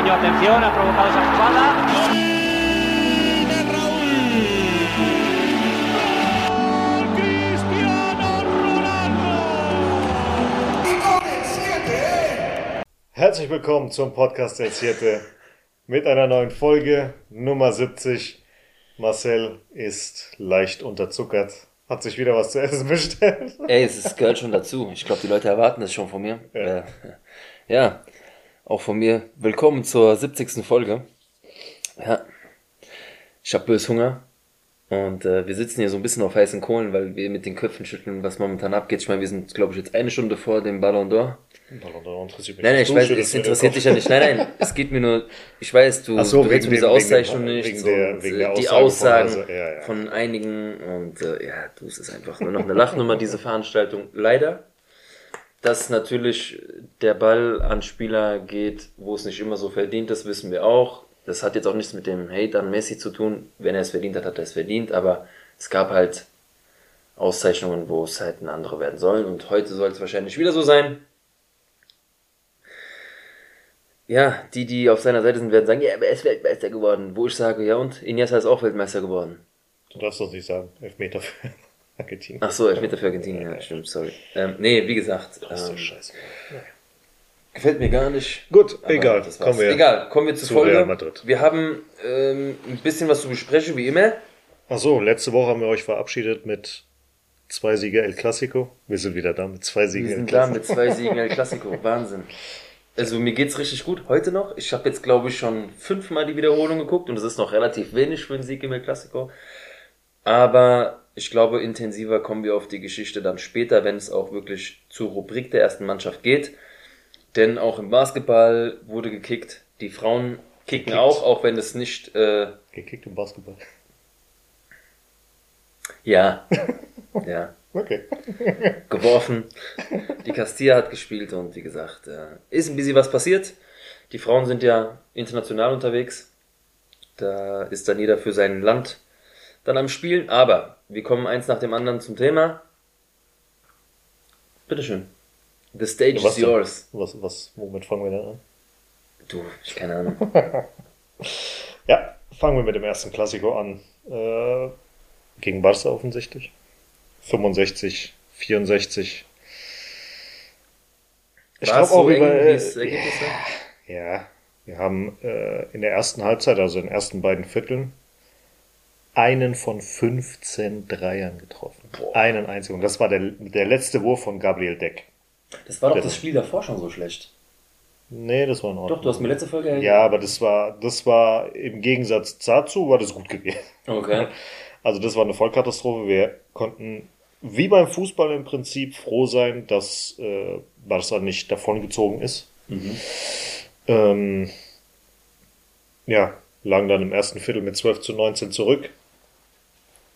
brasileño. Atención, ha provocado esa jugada. Herzlich willkommen zum Podcast der Zierte mit einer neuen Folge Nummer 70. Marcel ist leicht unterzuckert, hat sich wieder was zu essen bestellt. Ey, es ist, gehört schon dazu. Ich glaube, die Leute erwarten das schon von mir. Ja. Äh, ja, auch von mir. Willkommen zur 70. Folge. Ja, ich habe bös Hunger. Und äh, wir sitzen hier so ein bisschen auf heißen Kohlen, weil wir mit den Köpfen schütteln, was momentan abgeht. Ich meine, wir sind, glaube ich, jetzt eine Stunde vor dem Ballon d'Or. Ballon d'Or interessiert mich Nein, nein, ich weiß, es interessiert dich ja nicht. Nein, nein, es geht mir nur, ich weiß, du, so, du willst diese Auszeichnung nicht. Wegen der, wegen der die Aussagen von, also, ja, ja. von einigen und äh, ja, du, es ist einfach nur noch eine Lachnummer, diese Veranstaltung. Leider, dass natürlich der Ball an Spieler geht, wo es nicht immer so verdient, das wissen wir auch das hat jetzt auch nichts mit dem Hate an Messi zu tun. Wenn er es verdient hat, hat er es verdient. Aber es gab halt Auszeichnungen, wo es halt ein anderer werden soll. Und heute soll es wahrscheinlich wieder so sein. Ja, die, die auf seiner Seite sind, werden sagen, ja, er ist Weltmeister geworden. Wo ich sage, ja und? Iniesta ist auch Weltmeister geworden. Du darfst doch nicht sagen, Elfmeter für Argentinien. Ach so, Elfmeter für Argentinien, ja, stimmt, sorry. Ähm, nee, wie gesagt. Das ist ähm, doch scheiße. Gefällt mir gar nicht. Gut, egal. Kommen wir, egal, kommen wir zur zu Folge. Real Madrid. Wir haben ähm, ein bisschen was zu besprechen, wie immer. Ach so, letzte Woche haben wir euch verabschiedet mit zwei Siege El Clasico. Wir sind wieder da mit zwei Siegen El Clasico. Wir sind da mit zwei Siegen El Clasico. Wahnsinn. Also mir geht's richtig gut heute noch. Ich habe jetzt glaube ich schon fünfmal die Wiederholung geguckt und das ist noch relativ wenig für einen Sieg im El Clasico. Aber ich glaube, intensiver kommen wir auf die Geschichte dann später, wenn es auch wirklich zur Rubrik der ersten Mannschaft geht. Denn auch im Basketball wurde gekickt. Die Frauen kicken gekickt. auch, auch wenn es nicht. Äh, gekickt im Basketball. Ja. ja. Okay. Geworfen. Die Castilla hat gespielt und wie gesagt, äh, ist ein bisschen was passiert. Die Frauen sind ja international unterwegs. Da ist dann jeder für sein Land dann am Spielen. Aber wir kommen eins nach dem anderen zum Thema. Bitteschön. The stage was is yours. Was, was, womit fangen wir denn an? Du, ich keine Ahnung. ja, fangen wir mit dem ersten Klassiko an. Äh, gegen Barca offensichtlich. 65, 64. Ich glaube auch über. Äh, ja, wir haben äh, in der ersten Halbzeit, also in den ersten beiden Vierteln, einen von 15 Dreiern getroffen. Boah. Einen einzigen. Das war der, der letzte Wurf von Gabriel Deck. Das war doch das Spiel davor schon so schlecht. Nee, das war in Ordnung. Doch, du hast mir letzte Folge Ja, aber das war, das war im Gegensatz dazu, war das gut gewesen. Okay. Also das war eine Vollkatastrophe. Wir konnten, wie beim Fußball im Prinzip, froh sein, dass äh, Barca nicht davongezogen ist. Mhm. Ähm, ja, lagen dann im ersten Viertel mit 12 zu 19 zurück.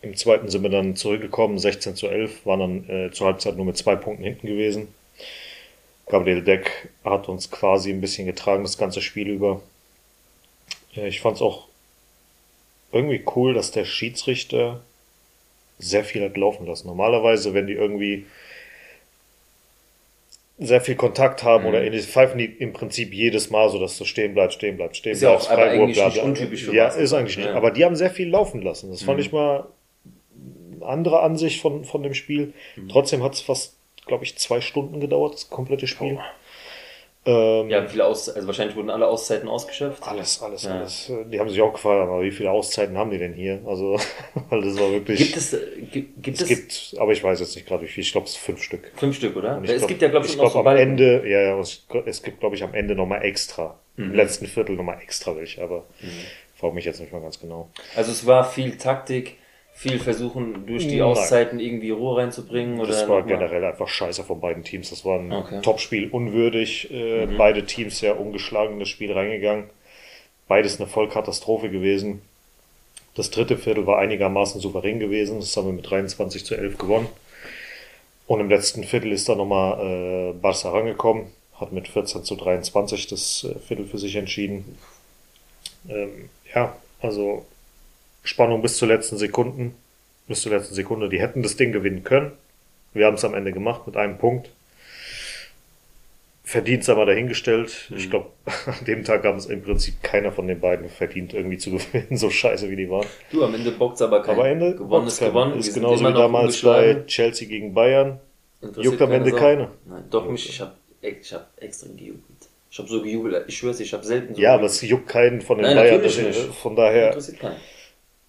Im zweiten sind wir dann zurückgekommen, 16 zu 11, waren dann äh, zur Halbzeit nur mit zwei Punkten hinten gewesen. Gabriel Deck hat uns quasi ein bisschen getragen, das ganze Spiel über. Ich fand es auch irgendwie cool, dass der Schiedsrichter sehr viel hat laufen lassen. Normalerweise, wenn die irgendwie sehr viel Kontakt haben mhm. oder ähnliches, pfeifen die im Prinzip jedes Mal so, dass du stehen bleibst, stehen bleibst, stehen ist bleibst. Ja auch aber eigentlich bla, bla. nicht untypisch für Ja, ist eigentlich nicht. Ja. Aber die haben sehr viel laufen lassen. Das mhm. fand ich mal andere Ansicht von, von dem Spiel. Mhm. Trotzdem hat es fast glaube ich, zwei Stunden gedauert, das komplette Spiel. Ähm, ja, viele Aus also wahrscheinlich wurden alle Auszeiten ausgeschöpft. Alles, alles, ja. alles. Die haben sich auch gefragt, aber wie viele Auszeiten haben die denn hier? Also, weil das war wirklich. Gibt es, gibt, gibt es? Es gibt, aber ich weiß jetzt nicht gerade wie viel. Ich glaube, es sind fünf Stück. Fünf Stück, oder? es glaub, gibt ja, glaube ich, ich glaub, am Ende, ja, ja, es, es gibt, glaube ich, am Ende nochmal extra. Mhm. Im letzten Viertel nochmal extra welche, aber mhm. frage mich jetzt nicht mal ganz genau. Also, es war viel Taktik viel versuchen, durch die Nein. Auszeiten irgendwie Ruhe reinzubringen? Oder das war generell einfach scheiße von beiden Teams. Das war ein okay. Topspiel, unwürdig. Äh, mhm. Beide Teams sehr ungeschlagen in das Spiel reingegangen. Beides eine Vollkatastrophe gewesen. Das dritte Viertel war einigermaßen souverän gewesen. Das haben wir mit 23 zu 11 gewonnen. Und im letzten Viertel ist dann nochmal äh, Barca rangekommen, hat mit 14 zu 23 das äh, Viertel für sich entschieden. Ähm, ja, also Spannung bis zur letzten Sekunden, bis zur letzten Sekunde. Die hätten das Ding gewinnen können. Wir haben es am Ende gemacht mit einem Punkt. verdient aber dahingestellt. Mhm. Ich glaube, an dem Tag haben es im Prinzip keiner von den beiden verdient, irgendwie zu gewinnen, so scheiße wie die waren. Du, am Ende bockt aber kein. Aber Ende gewonnen ist gewonnen. Ist genauso wie damals bei Chelsea gegen Bayern. Juckt am Ende keine. Nein, doch mich, ich habe ich hab extrem gejubelt. Ich habe so gejubelt, ich schwör's, ich habe selten so Ja, aber es juckt keinen von den Nein, Bayern. Nicht. Von daher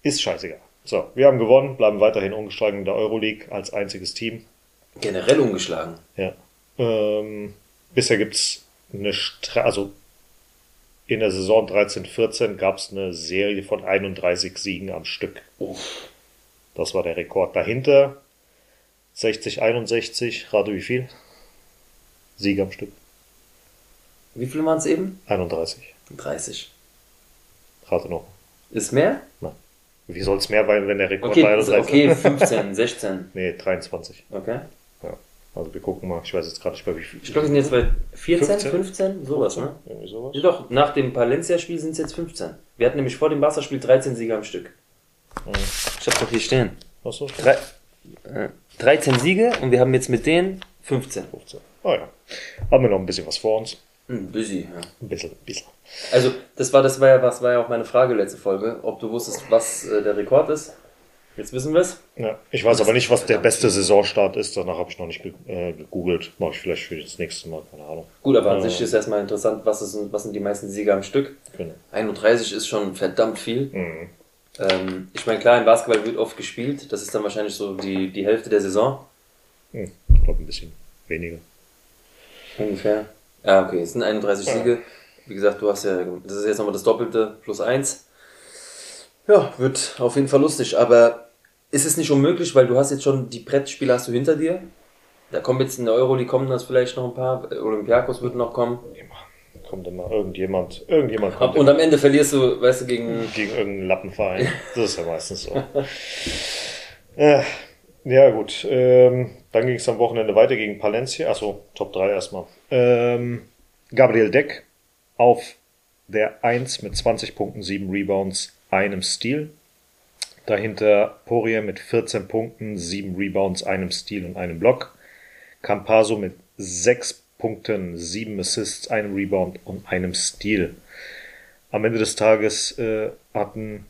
ist scheißegal. So, wir haben gewonnen, bleiben weiterhin ungeschlagen in der Euroleague als einziges Team. Generell ungeschlagen. Ja. Ähm, bisher gibt's eine, Stra also in der Saison 13-14 gab es eine Serie von 31 Siegen am Stück. Oh. Das war der Rekord. Dahinter 60-61, rate wie viel? Siege am Stück. Wie viel waren es eben? 31. 30. Rate noch. Ist mehr? Nein. Wie soll es mehr, sein, wenn der Rekord okay, war? Okay, 15, 16. nee, 23. Okay. Ja. Also wir gucken mal, ich weiß jetzt gerade nicht bei wie viel. Ich glaube, wir sind jetzt bei 14, 15, 15 sowas, 15, ne? Irgendwie sowas. Ja, doch, nach dem Palencia-Spiel sind es jetzt 15. Wir hatten nämlich vor dem Barca-Spiel 13 Sieger am Stück. Mhm. Ich hab's doch hier stehen. Achso. Drei, äh, 13 Siege und wir haben jetzt mit denen 15. 15. Oh ja. Haben wir noch ein bisschen was vor uns. Ein bisschen, ja. Ein bisschen, ein bisschen. Also, das war, das war ja, was war ja auch meine Frage letzte Folge, ob du wusstest, was äh, der Rekord ist. Jetzt wissen wir es. Ja, ich weiß aber nicht, was der beste Saisonstart ist. Danach habe ich noch nicht äh, gegoogelt. Mache ich vielleicht für das nächste Mal, keine Ahnung. Gut, aber an sich ist erstmal interessant, was, ist, was sind die meisten Sieger am Stück? Genau. 31 ist schon verdammt viel. Mhm. Ähm, ich meine, klar, im Basketball wird oft gespielt. Das ist dann wahrscheinlich so die, die Hälfte der Saison. Mhm. Ich glaube, ein bisschen weniger. Ungefähr. Ja, okay, es sind 31 ja. Siege. Wie gesagt, du hast ja, das ist jetzt nochmal das Doppelte plus 1. Ja, wird auf jeden Fall lustig, aber ist es nicht unmöglich, weil du hast jetzt schon die Brettspiele hast du hinter dir. Da kommen jetzt in der Euro, die kommen das vielleicht noch ein paar. Olympiakos wird noch kommen. Immer. Kommt immer irgendjemand, irgendjemand kommt. Und immer. am Ende verlierst du, weißt du, gegen. Gegen irgendeinen Lappenverein. Das ist ja meistens so. ja, ja, gut. Ähm, dann ging es am Wochenende weiter gegen Palencia. Achso, Top 3 erstmal. Ähm, Gabriel Deck auf der 1 mit 20 Punkten, 7 Rebounds, einem Steal. Dahinter Poirier mit 14 Punkten, 7 Rebounds, einem Steal und einem Block. Campaso mit 6 Punkten, 7 Assists, einem Rebound und einem Steal. Am Ende des Tages äh, hatten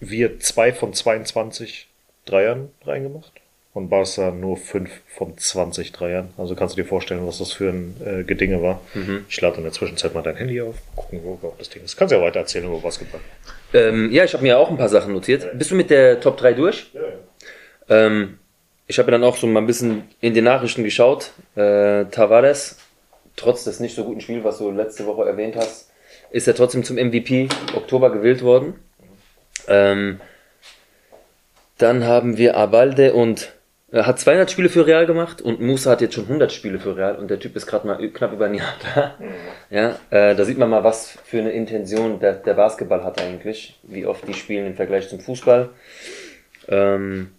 wir 2 von 22 Dreiern reingemacht und Barca nur 5 von 20 Dreiern. Also kannst du dir vorstellen, was das für ein äh, Gedinge war. Mhm. Ich lade in der Zwischenzeit mal dein Handy auf, gucken, wo das Ding ist. Kannst ja weiter erzählen über Basketball. Ähm, ja, ich habe mir auch ein paar Sachen notiert. Ja. Bist du mit der Top 3 durch? Ja, ja. Ähm, ich habe dann auch so mal ein bisschen in die Nachrichten geschaut. Äh, Tavares, trotz des nicht so guten Spiels, was du letzte Woche erwähnt hast, ist er trotzdem zum MVP Oktober gewählt worden. Ähm, dann haben wir Abalde und hat 200 Spiele für Real gemacht und Musa hat jetzt schon 100 Spiele für Real und der Typ ist gerade mal knapp über ein Jahr da. Ja, äh, da sieht man mal, was für eine Intention der, der Basketball hat eigentlich, wie oft die spielen im Vergleich zum Fußball. Ähm,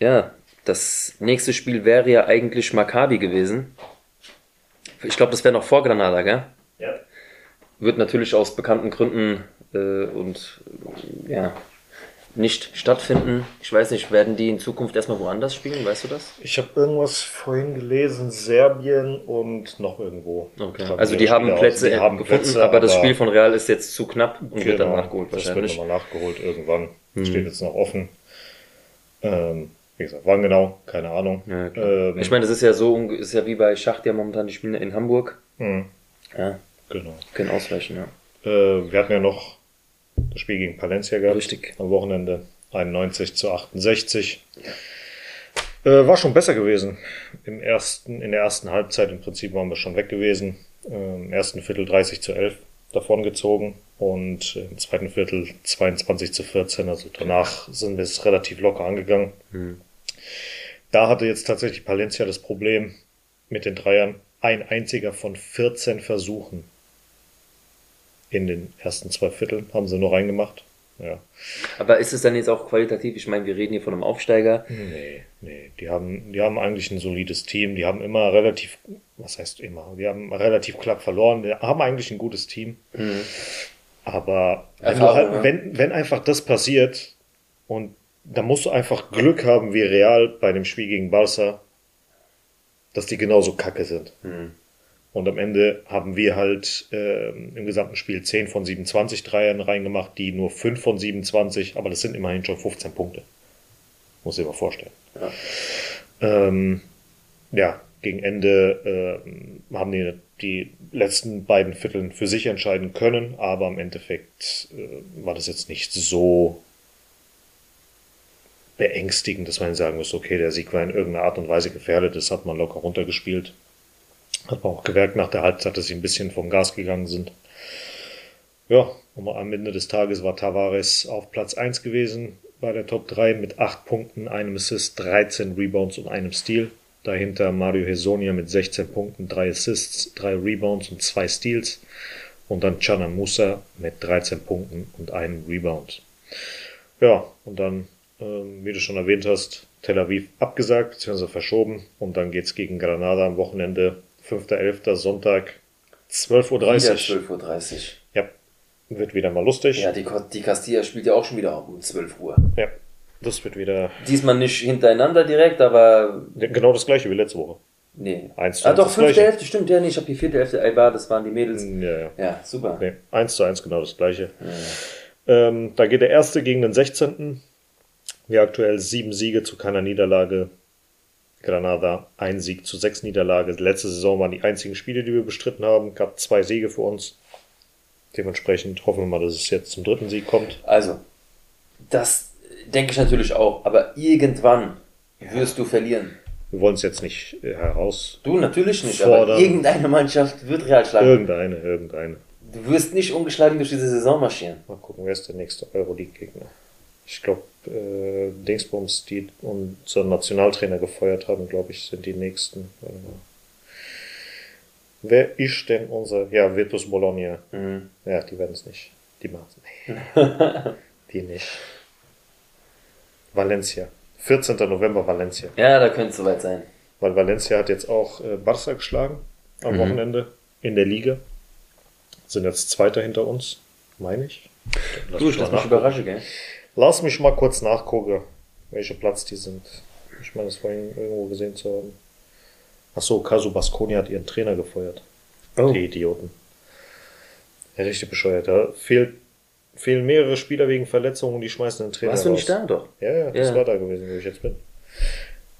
ja, das nächste Spiel wäre ja eigentlich Maccabi gewesen. Ich glaube, das wäre noch vor Granada, gell? Ja. Wird natürlich aus bekannten Gründen äh, und ja, nicht stattfinden. Ich weiß nicht, werden die in Zukunft erstmal woanders spielen? Weißt du das? Ich habe irgendwas vorhin gelesen, Serbien und noch irgendwo. Okay. Also die haben Plätze die haben gefunden, Plätze, aber, aber, das Spiel von Real ist jetzt zu knapp und genau, wird dann genau, nachgeholt wahrscheinlich. Das wird nochmal nachgeholt irgendwann. Hm. Steht jetzt noch offen. Ähm, wie gesagt, wann genau? Keine Ahnung. Ja, ähm, ich meine, das ist ja so, ist ja wie bei Schacht ja momentan, die spielen in Hamburg. Hm. Ja. Genau. Können ausweichen, ja. Äh, wir hatten ja noch das Spiel gegen Palencia gehabt. Richtig. Am Wochenende 91 zu 68. Äh, war schon besser gewesen. Im ersten, in der ersten Halbzeit im Prinzip waren wir schon weg gewesen. Äh, Im ersten Viertel 30 zu 11 davon gezogen und im zweiten Viertel 22 zu 14. Also danach sind wir es relativ locker angegangen. Mhm. Da hatte jetzt tatsächlich Palencia das Problem mit den Dreiern. Ein einziger von 14 Versuchen in den ersten zwei Vierteln haben sie nur reingemacht. Ja. Aber ist es dann jetzt auch qualitativ? Ich meine, wir reden hier von einem Aufsteiger. Nee, nee. Die haben, die haben eigentlich ein solides Team. Die haben immer relativ, was heißt immer? Die haben relativ knapp verloren. Die haben eigentlich ein gutes Team. Mhm. Aber wenn, halt, wenn, wenn einfach das passiert und da musst du einfach Glück haben wie Real bei dem Spiel gegen Barca, dass die genauso kacke sind. Mhm. Und am Ende haben wir halt äh, im gesamten Spiel 10 von 27 Dreiern reingemacht, die nur 5 von 27, aber das sind immerhin schon 15 Punkte. Muss ich mal vorstellen. Ja, ähm, ja gegen Ende äh, haben die die letzten beiden Vierteln für sich entscheiden können, aber im Endeffekt äh, war das jetzt nicht so beängstigend, dass man sagen muss, okay, der Sieg war in irgendeiner Art und Weise gefährdet, das hat man locker runtergespielt. Hat man auch gemerkt nach der Halbzeit, dass sie ein bisschen vom Gas gegangen sind. Ja, und am Ende des Tages war Tavares auf Platz 1 gewesen bei der Top 3 mit 8 Punkten, einem Assist, 13 Rebounds und einem Steal. Dahinter Mario Hesonia mit 16 Punkten, 3 Assists, 3 Rebounds und 2 Steals. Und dann Chana Musa mit 13 Punkten und einem Rebound. Ja, und dann, ähm, wie du schon erwähnt hast, Tel Aviv abgesagt bzw. verschoben. Und dann geht's gegen Granada am Wochenende 5.11. Sonntag 12.30 Uhr. Wieder 12.30 Uhr. Ja, wird wieder mal lustig. Ja, die, die Castilla spielt ja auch schon wieder um 12 Uhr. Ja, das wird wieder. Diesmal nicht hintereinander direkt, aber. Genau das gleiche wie letzte Woche. Nee. Eins zu ah, doch, fünfte Hälfte, stimmt, ja, nee, ich habe die vierte Hälfte, ey, war, das waren die Mädels. Ja, ja. Ja, super. Nee, eins zu eins genau das gleiche. Ja. Ähm, da geht der erste gegen den 16. Wir aktuell sieben Siege zu keiner Niederlage. Granada ein Sieg zu sechs Niederlage. Letzte Saison waren die einzigen Spiele, die wir bestritten haben. Gab zwei Siege für uns. Dementsprechend hoffen wir mal, dass es jetzt zum dritten Sieg kommt. Also, das denke ich natürlich auch. Aber irgendwann wirst du verlieren. Wir wollen es jetzt nicht äh, heraus. Du natürlich nicht, fordern. aber irgendeine Mannschaft wird Real schlagen. Irgendeine, irgendeine. Du wirst nicht ungeschlagen durch diese Saison marschieren. Mal gucken, wer ist der nächste Euroleague-Gegner. Ich glaube, äh, Dingsbums, die unseren Nationaltrainer gefeuert haben, glaube ich, sind die nächsten. Wer ist denn unser? Ja, Virtus Bologna. Mhm. Ja, die werden es nicht. Die machen es nicht. die nicht. Valencia. 14. November Valencia. Ja, da könnte es soweit sein. Weil Valencia hat jetzt auch äh, Barca geschlagen am mhm. Wochenende in der Liga. Sind jetzt Zweiter hinter uns, meine ich. Lass du, ich lass mich überraschen, gell? Lass mich mal kurz nachgucken, welcher Platz die sind. Ich meine, das vorhin irgendwo gesehen zu haben. Achso, Casu Basconi hat ihren Trainer gefeuert. Oh. Die Idioten. Ja, richtig bescheuert. Da fehlt fehlen mehrere Spieler wegen Verletzungen und die schmeißen den Trainer Warst du nicht raus. da, doch? Ja, ja, das ja. war da gewesen, wo ich jetzt bin.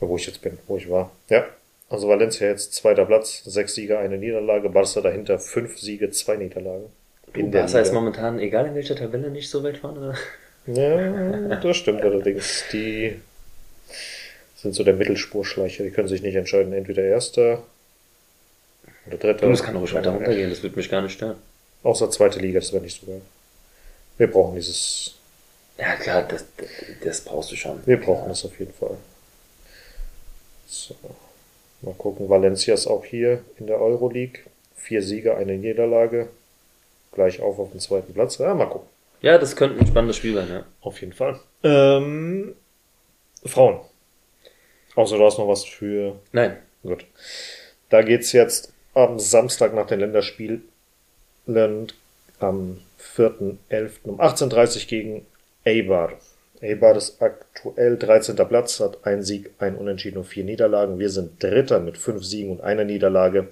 Wo ich jetzt bin, wo ich war. Ja, also Valencia jetzt zweiter Platz, sechs Siege, eine Niederlage, Barca dahinter fünf Siege, zwei Niederlagen. In der Barca ist momentan, egal in welcher Tabelle, nicht so weit vorne. Ja, das stimmt allerdings. Die sind so der Mittelspurschleicher, die können sich nicht entscheiden, entweder erster oder dritter. Das kann ruhig weiter runtergehen, das wird mich gar nicht stören. Außer zweite Liga, das wäre nicht so geil. Wir brauchen dieses. Ja, klar, das, das brauchst du schon. Wir brauchen das auf jeden Fall. So. Mal gucken. Valencia ist auch hier in der Euroleague. Vier Siege, eine Niederlage. Gleich auf auf dem zweiten Platz. Ja, mal gucken. Ja, das könnte ein spannendes Spiel sein, ja. Auf jeden Fall. Ähm, Frauen. Außer du hast noch was für. Nein. Gut. Da geht's jetzt am Samstag nach den Länderspielen am 4.11. um 18.30 Uhr gegen Eibar. Eibar ist aktuell 13. Platz, hat ein Sieg, ein Unentschieden und vier Niederlagen. Wir sind Dritter mit fünf Siegen und einer Niederlage.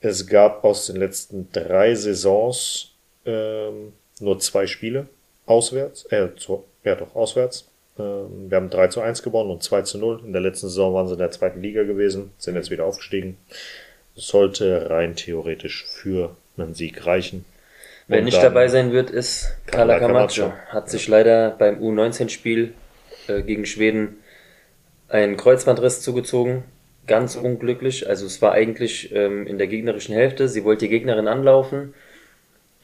Es gab aus den letzten drei Saisons ähm, nur zwei Spiele auswärts, äh, zu, ja doch, auswärts. Ähm, wir haben 3 zu 1 gewonnen und 2 zu 0. In der letzten Saison waren sie in der zweiten Liga gewesen, sind jetzt wieder aufgestiegen. Sollte rein theoretisch für einen Sieg reichen. Wer nicht dabei sein wird, ist Carla Camacho. Hat sich leider beim U19-Spiel äh, gegen Schweden einen Kreuzbandriss zugezogen. Ganz unglücklich. Also es war eigentlich ähm, in der gegnerischen Hälfte. Sie wollte die Gegnerin anlaufen.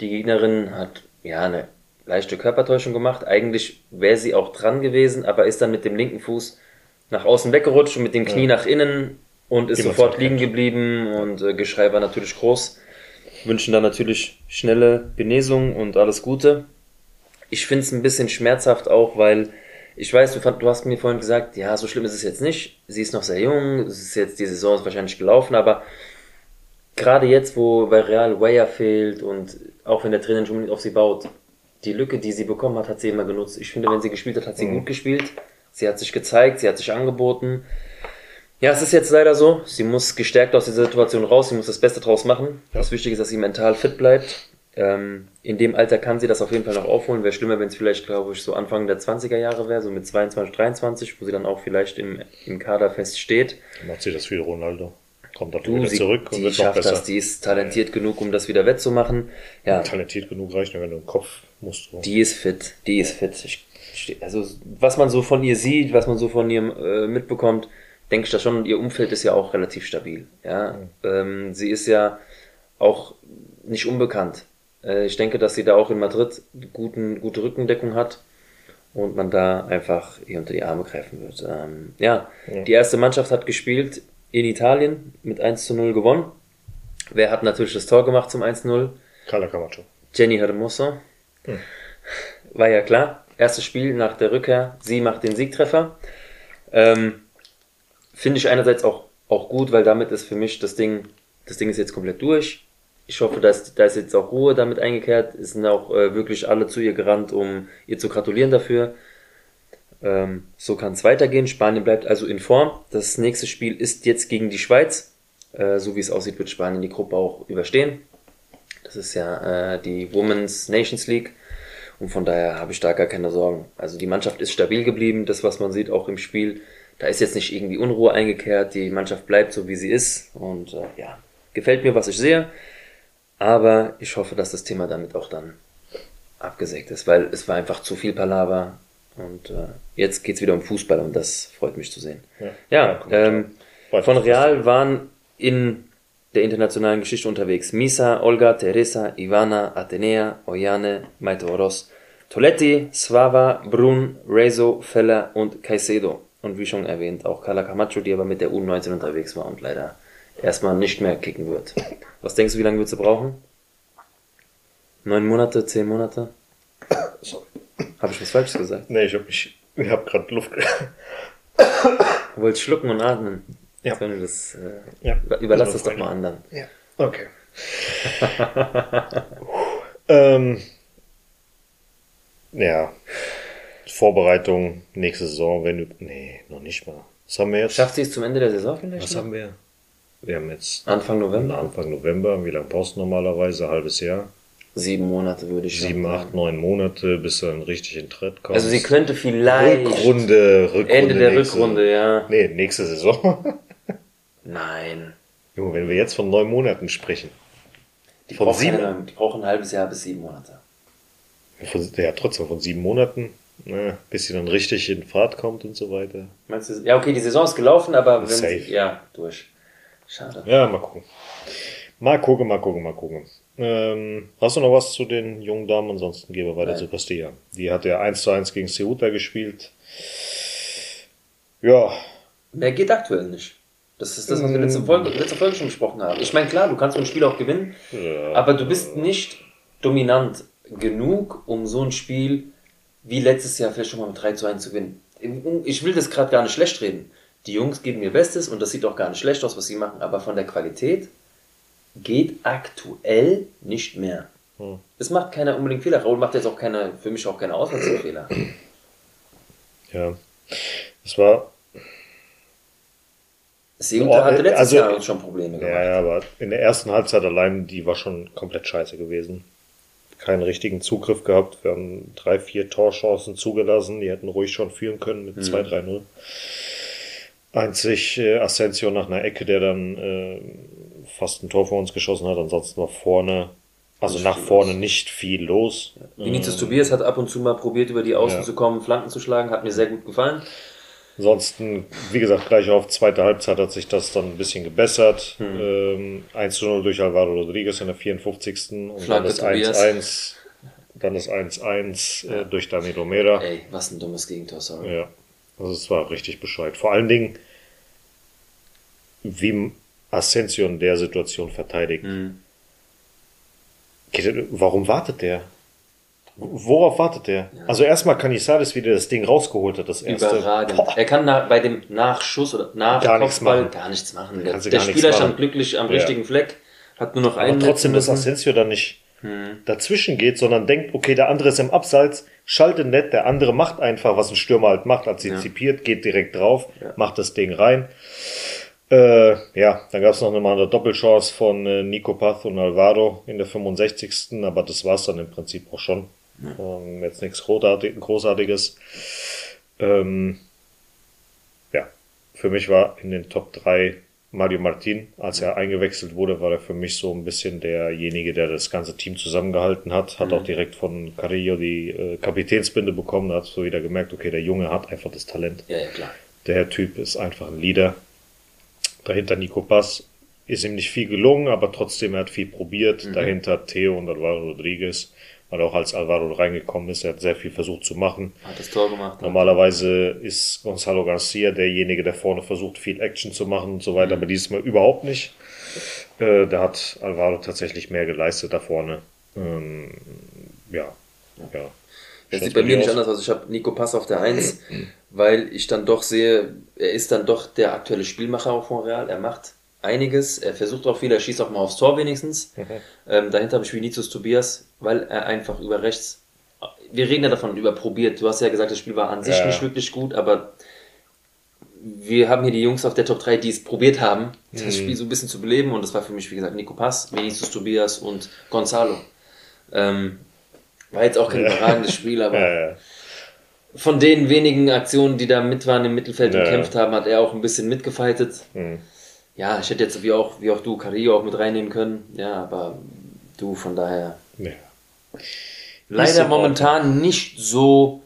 Die Gegnerin hat ja eine leichte Körpertäuschung gemacht. Eigentlich wäre sie auch dran gewesen, aber ist dann mit dem linken Fuß nach außen weggerutscht und mit dem Knie ja. nach innen und ist sofort liegen geblieben und äh, Geschrei war natürlich groß wünschen da natürlich schnelle Genesung und alles Gute. Ich finde es ein bisschen schmerzhaft auch, weil ich weiß, du, du, hast mir vorhin gesagt, ja, so schlimm ist es jetzt nicht. Sie ist noch sehr jung, es ist jetzt die Saison ist wahrscheinlich gelaufen, aber gerade jetzt, wo bei Real Weyer fehlt und auch wenn der Trainer nicht unbedingt auf sie baut, die Lücke, die sie bekommen hat, hat sie immer genutzt. Ich finde, wenn sie gespielt hat, hat sie mhm. gut gespielt. Sie hat sich gezeigt, sie hat sich angeboten. Ja, es ist jetzt leider so. Sie muss gestärkt aus dieser Situation raus. Sie muss das Beste draus machen. Ja. Das Wichtige ist, dass sie mental fit bleibt. Ähm, in dem Alter kann sie das auf jeden Fall noch aufholen. Wäre schlimmer, wenn es vielleicht, glaube ich, so Anfang der 20er Jahre wäre, so mit 22, 23, wo sie dann auch vielleicht im, im Kader fest steht. Macht sie das wie Ronaldo. Kommt dann du, wieder sie, zurück und wird noch besser. das. Die ist talentiert ja. genug, um das wieder wettzumachen. Ja. Talentiert genug reicht nur, wenn du im Kopf musst. Du. Die ist fit. Die ist fit. Ich, also, was man so von ihr sieht, was man so von ihr äh, mitbekommt, denke ich das schon. Und ihr Umfeld ist ja auch relativ stabil. Ja, mhm. ähm, sie ist ja auch nicht unbekannt. Äh, ich denke, dass sie da auch in Madrid guten, gute Rückendeckung hat und man da einfach ihr unter die Arme greifen wird. Ähm, ja, ja, die erste Mannschaft hat gespielt in Italien mit 1 zu 0 gewonnen. Wer hat natürlich das Tor gemacht zum 1 0? Carla Camacho. Jenny Hermoso. Hm. War ja klar. Erstes Spiel nach der Rückkehr. Sie macht den Siegtreffer. Ähm, Finde ich einerseits auch, auch gut, weil damit ist für mich das Ding, das Ding ist jetzt komplett durch. Ich hoffe, dass da ist jetzt auch Ruhe damit eingekehrt. Es sind auch äh, wirklich alle zu ihr gerannt, um ihr zu gratulieren dafür. Ähm, so kann es weitergehen. Spanien bleibt also in Form. Das nächste Spiel ist jetzt gegen die Schweiz. Äh, so wie es aussieht, wird Spanien die Gruppe auch überstehen. Das ist ja äh, die Women's Nations League. Und von daher habe ich da gar keine Sorgen. Also die Mannschaft ist stabil geblieben. Das, was man sieht, auch im Spiel da ist jetzt nicht irgendwie Unruhe eingekehrt, die Mannschaft bleibt so, wie sie ist. Und äh, ja, gefällt mir, was ich sehe. Aber ich hoffe, dass das Thema damit auch dann abgesägt ist, weil es war einfach zu viel Palaver. Und äh, jetzt geht's wieder um Fußball und das freut mich zu sehen. Ja, ja ähm, von Real waren in der internationalen Geschichte unterwegs Misa, Olga, Teresa, Ivana, Atenea, Oyane, Maitoros, Toletti, Svava, Brun, Rezo, Feller und Caicedo. Und wie schon erwähnt, auch Carla Camacho, die aber mit der U19 unterwegs war und leider erstmal nicht mehr kicken wird. Was denkst du, wie lange wird sie brauchen? Neun Monate, zehn Monate? Sorry. Habe ich was Falsches gesagt? Nee, ich habe mich, ich habe gerade Luft. du wolltest schlucken und atmen. Ja. Wenn du das, äh, ja. Überlass das doch mal anderen. Ja. Okay. ähm, ja. Vorbereitung nächste Saison, wenn du. Nee, noch nicht mal. Was haben wir jetzt? Schafft sie es zum Ende der Saison vielleicht? Was noch? haben wir? Wir haben jetzt. Anfang November? Anfang November. Wie lange brauchst du normalerweise? Ein halbes Jahr? Sieben Monate würde ich sagen. Sieben, acht, neun Monate, bis du dann richtig in Tritt kommst. Also sie könnte vielleicht. Rückrunde, Rückrunde. Ende der nächste, Rückrunde, ja. Nee, nächste Saison. Nein. Junge, wenn wir jetzt von neun Monaten sprechen. Die, von brauchen, sieben, eine, die brauchen ein halbes Jahr bis sieben Monate. Ja, trotzdem von sieben Monaten Ne, bis sie dann richtig in Fahrt kommt und so weiter. Meinst du, ja, okay, die Saison ist gelaufen, aber wenn Safe. Sie, ja, durch. Schade. Ja, mal gucken. Mal gucken, mal gucken, mal gucken. Ähm, hast du noch was zu den jungen Damen? Ansonsten gehen wir weiter Nein. zu Castilla. Die hat ja 1 zu 1 gegen Ceuta gespielt. Ja. Mehr geht aktuell nicht. Das ist das, was wir letzte Folge, letzte Folge schon besprochen haben. Ich meine, klar, du kannst so ein Spiel auch gewinnen, ja. aber du bist nicht dominant genug, um so ein Spiel wie letztes Jahr vielleicht schon mal mit 3 zu 1 zu gewinnen. Ich will das gerade gar nicht schlecht reden. Die Jungs geben ihr Bestes und das sieht auch gar nicht schlecht aus, was sie machen, aber von der Qualität geht aktuell nicht mehr. Hm. Es macht keiner unbedingt Fehler. Raul macht jetzt auch keine, für mich auch keine Auswärtsfehler. Ja. Es war. Seunta hatte letztes also, Jahr schon Probleme gemacht. Ja, ja, aber in der ersten Halbzeit allein, die war schon komplett scheiße gewesen keinen richtigen Zugriff gehabt. Wir haben drei, vier Torchancen zugelassen. Die hätten ruhig schon führen können mit mhm. 2-3-0. Einzig äh, Asensio nach einer Ecke, der dann äh, fast ein Tor vor uns geschossen hat. Ansonsten war vorne, also nicht nach vorne los. nicht viel los. Ja. Vinicius ähm, Tobias hat ab und zu mal probiert, über die Außen ja. zu kommen, Flanken zu schlagen. Hat mir sehr gut gefallen. Ansonsten, wie gesagt, gleich auf zweite Halbzeit hat sich das dann ein bisschen gebessert. Hm. Ähm, 1 0 durch Alvaro Rodriguez in der 54. Und Flanke dann das 1-1. Dann das 1-1 äh, durch Dani Romera. Ey, was ein dummes Gegentor, sorry. Ja, also es war richtig Bescheid. Vor allen Dingen, wie Asensio in der Situation verteidigt. Hm. Warum wartet der? Worauf wartet der? Ja. Also erstmal Canizares wieder das Ding rausgeholt hat, das erste. Überragend. Boah. Er kann nach, bei dem Nachschuss oder nach gar nichts machen. gar nichts machen. Der, der Spieler stand glücklich am ja. richtigen Fleck, hat nur noch einen. Aber trotzdem, dass Asensio dann nicht hm. dazwischen geht, sondern denkt, okay, der andere ist im Abseits, schaltet nett, der andere macht einfach, was ein Stürmer halt macht, antizipiert, ja. geht direkt drauf, macht das Ding rein. Äh, ja, dann gab es noch mal eine Doppelchance von äh, Nico Path und Alvaro in der 65. Aber das war's dann im Prinzip auch schon. Ja. Ähm, jetzt nichts Großartiges. Ähm, ja, für mich war in den Top 3 Mario Martin. Als er eingewechselt wurde, war er für mich so ein bisschen derjenige, der das ganze Team zusammengehalten hat. Hat mhm. auch direkt von Carrillo die äh, Kapitänsbinde bekommen. Da hat so wieder gemerkt, okay, der Junge hat einfach das Talent. Ja, ja, klar. Der Typ ist einfach ein Leader Dahinter Nico Pass ist ihm nicht viel gelungen, aber trotzdem er hat viel probiert. Mhm. Dahinter Theo und Alvaro Rodriguez. Weil auch als Alvaro reingekommen ist, er hat sehr viel versucht zu machen. Hat das Tor gemacht. Normalerweise ist Gonzalo Garcia derjenige, der vorne versucht, viel Action zu machen und so weiter, mhm. aber dieses Mal überhaupt nicht. Äh, da hat Alvaro tatsächlich mehr geleistet da vorne. Ähm, ja, ja. Das sieht bei mir nicht anders aus. Ich habe Nico Pass auf der 1, weil ich dann doch sehe, er ist dann doch der aktuelle Spielmacher auf Real. Er macht einiges, er versucht auch viel, er schießt auch mal aufs Tor wenigstens. Mhm. Ähm, dahinter habe ich Vinicius Tobias, weil er einfach über rechts. Wir reden ja davon, über probiert. Du hast ja gesagt, das Spiel war an sich ja. nicht wirklich gut, aber wir haben hier die Jungs auf der Top 3, die es probiert haben, das mhm. Spiel so ein bisschen zu beleben. Und das war für mich, wie gesagt, Nico Pass, Vinicius Tobias und Gonzalo. Ähm, war jetzt auch kein überragendes Spiel, aber ja. Von den wenigen Aktionen, die da mit waren im Mittelfeld und gekämpft haben, hat er auch ein bisschen mitgefeitet. Mhm. Ja, ich hätte jetzt wie auch, wie auch du Carillo auch mit reinnehmen können. Ja, aber du von daher. Ja. Leider momentan nicht so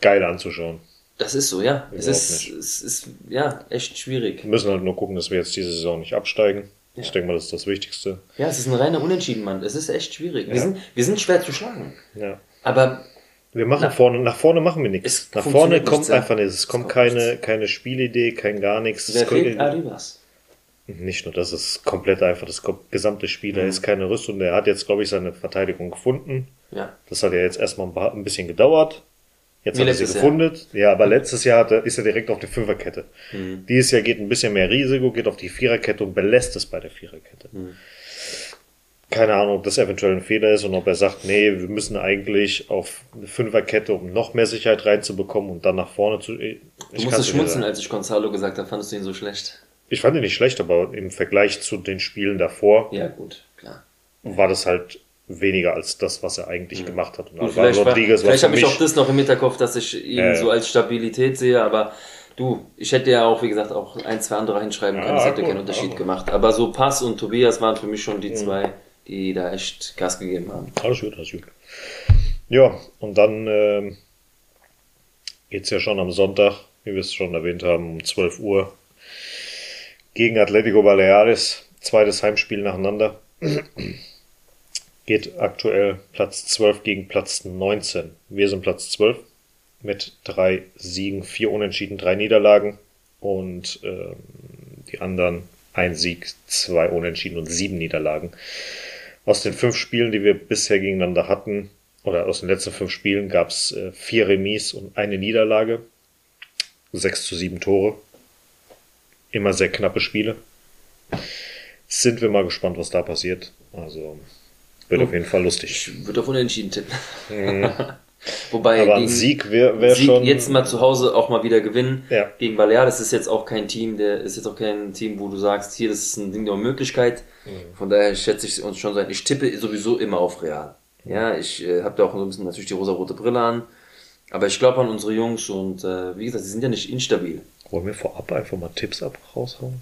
geil anzuschauen. Das ist so, ja. Es ist, es ist ja echt schwierig. Wir müssen halt nur gucken, dass wir jetzt diese Saison nicht absteigen. Ja. Ich denke mal, das ist das Wichtigste. Ja, es ist ein reiner Unentschieden, Mann. Es ist echt schwierig. Wir, ja. sind, wir sind schwer zu schlagen. Ja. Aber. Wir machen nach, vorne, nach vorne machen wir nichts. Nach vorne kommt nichts, einfach nichts. Es kommt keine, keine Spielidee, kein gar nichts. Wer fehlt Arribas? Nicht nur das, ist komplett einfach das gesamte Spiel. Da mhm. ist keine Rüstung. Der hat jetzt, glaube ich, seine Verteidigung gefunden. Ja. Das hat ja jetzt erstmal ein bisschen gedauert. Jetzt Wie hat er sie gefunden. Ja, aber letztes Jahr hat er, ist er direkt auf die Fünferkette. Mhm. Dieses Jahr geht ein bisschen mehr Risiko, geht auf die Viererkette und belässt es bei der Viererkette. Mhm. Keine Ahnung, ob das eventuell ein Fehler ist und ob er sagt, nee, wir müssen eigentlich auf eine Fünferkette, um noch mehr Sicherheit reinzubekommen und dann nach vorne zu. Ich du musstest schmunzeln, als ich Gonzalo gesagt habe, fandest du ihn so schlecht? Ich fand ihn nicht schlecht, aber im Vergleich zu den Spielen davor. Ja, gut, klar. War das halt weniger als das, was er eigentlich mhm. gemacht hat. Und Gut, vielleicht Rodriguez vielleicht habe ich auch das noch im Hinterkopf, dass ich ihn äh, so als Stabilität sehe, aber du, ich hätte ja auch, wie gesagt, auch ein, zwei andere hinschreiben können, ja, das hätte keinen Unterschied gemacht. Aber so Pass und Tobias waren für mich schon die mhm. zwei, die da echt Gas gegeben haben. Alles gut, alles gut. Ja, und dann äh, geht ja schon am Sonntag, wie wir es schon erwähnt haben, um 12 Uhr gegen Atletico Baleares. Zweites Heimspiel nacheinander geht aktuell Platz 12 gegen Platz 19. Wir sind Platz 12 mit drei Siegen, vier Unentschieden, drei Niederlagen und äh, die anderen ein Sieg, zwei Unentschieden und sieben Niederlagen. Aus den fünf Spielen, die wir bisher gegeneinander hatten, oder aus den letzten fünf Spielen gab es äh, vier Remis und eine Niederlage. Sechs zu sieben Tore. Immer sehr knappe Spiele. Sind wir mal gespannt, was da passiert. Also wird auf jeden Fall lustig. Ich würde auf Unentschieden tippen. Wobei Aber ein Sieg wäre wär schon. Jetzt mal zu Hause auch mal wieder gewinnen. Ja. Gegen Balear, das ist jetzt auch kein Team, der ist jetzt auch kein Team, wo du sagst, hier, das ist ein Ding der Möglichkeit. Mhm. Von daher schätze ich uns schon sein. Ich tippe sowieso immer auf Real. Ja, ich äh, habe da auch so ein bisschen natürlich die rosa-rote Brille an. Aber ich glaube an unsere Jungs und äh, wie gesagt, sie sind ja nicht instabil. Wollen wir vorab einfach mal Tipps ab raushauen?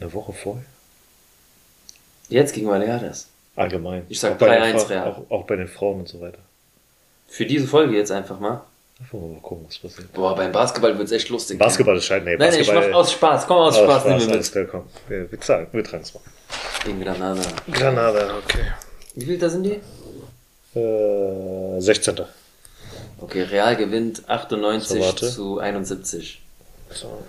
Eine Woche vorher? Jetzt gegen Baleares. Allgemein. Ich sag 3-1 Real. Auch, auch bei den Frauen und so weiter. Für diese Folge jetzt einfach mal. Mal gucken, was passiert. Boah, beim Basketball wird's echt lustig. Basketball ist scheiße. Nee, Nein, Basketball, nein, ich mach aus Spaß. Komm aus, aus Spaß, Spaß nehmen wir mit. Klar, komm. Wir, wir, tragen, wir tragen es mal. Gegen Granada. Granada, okay. Wie viel da sind die? Äh, 16. Okay, Real gewinnt 98 so, zu 71. So,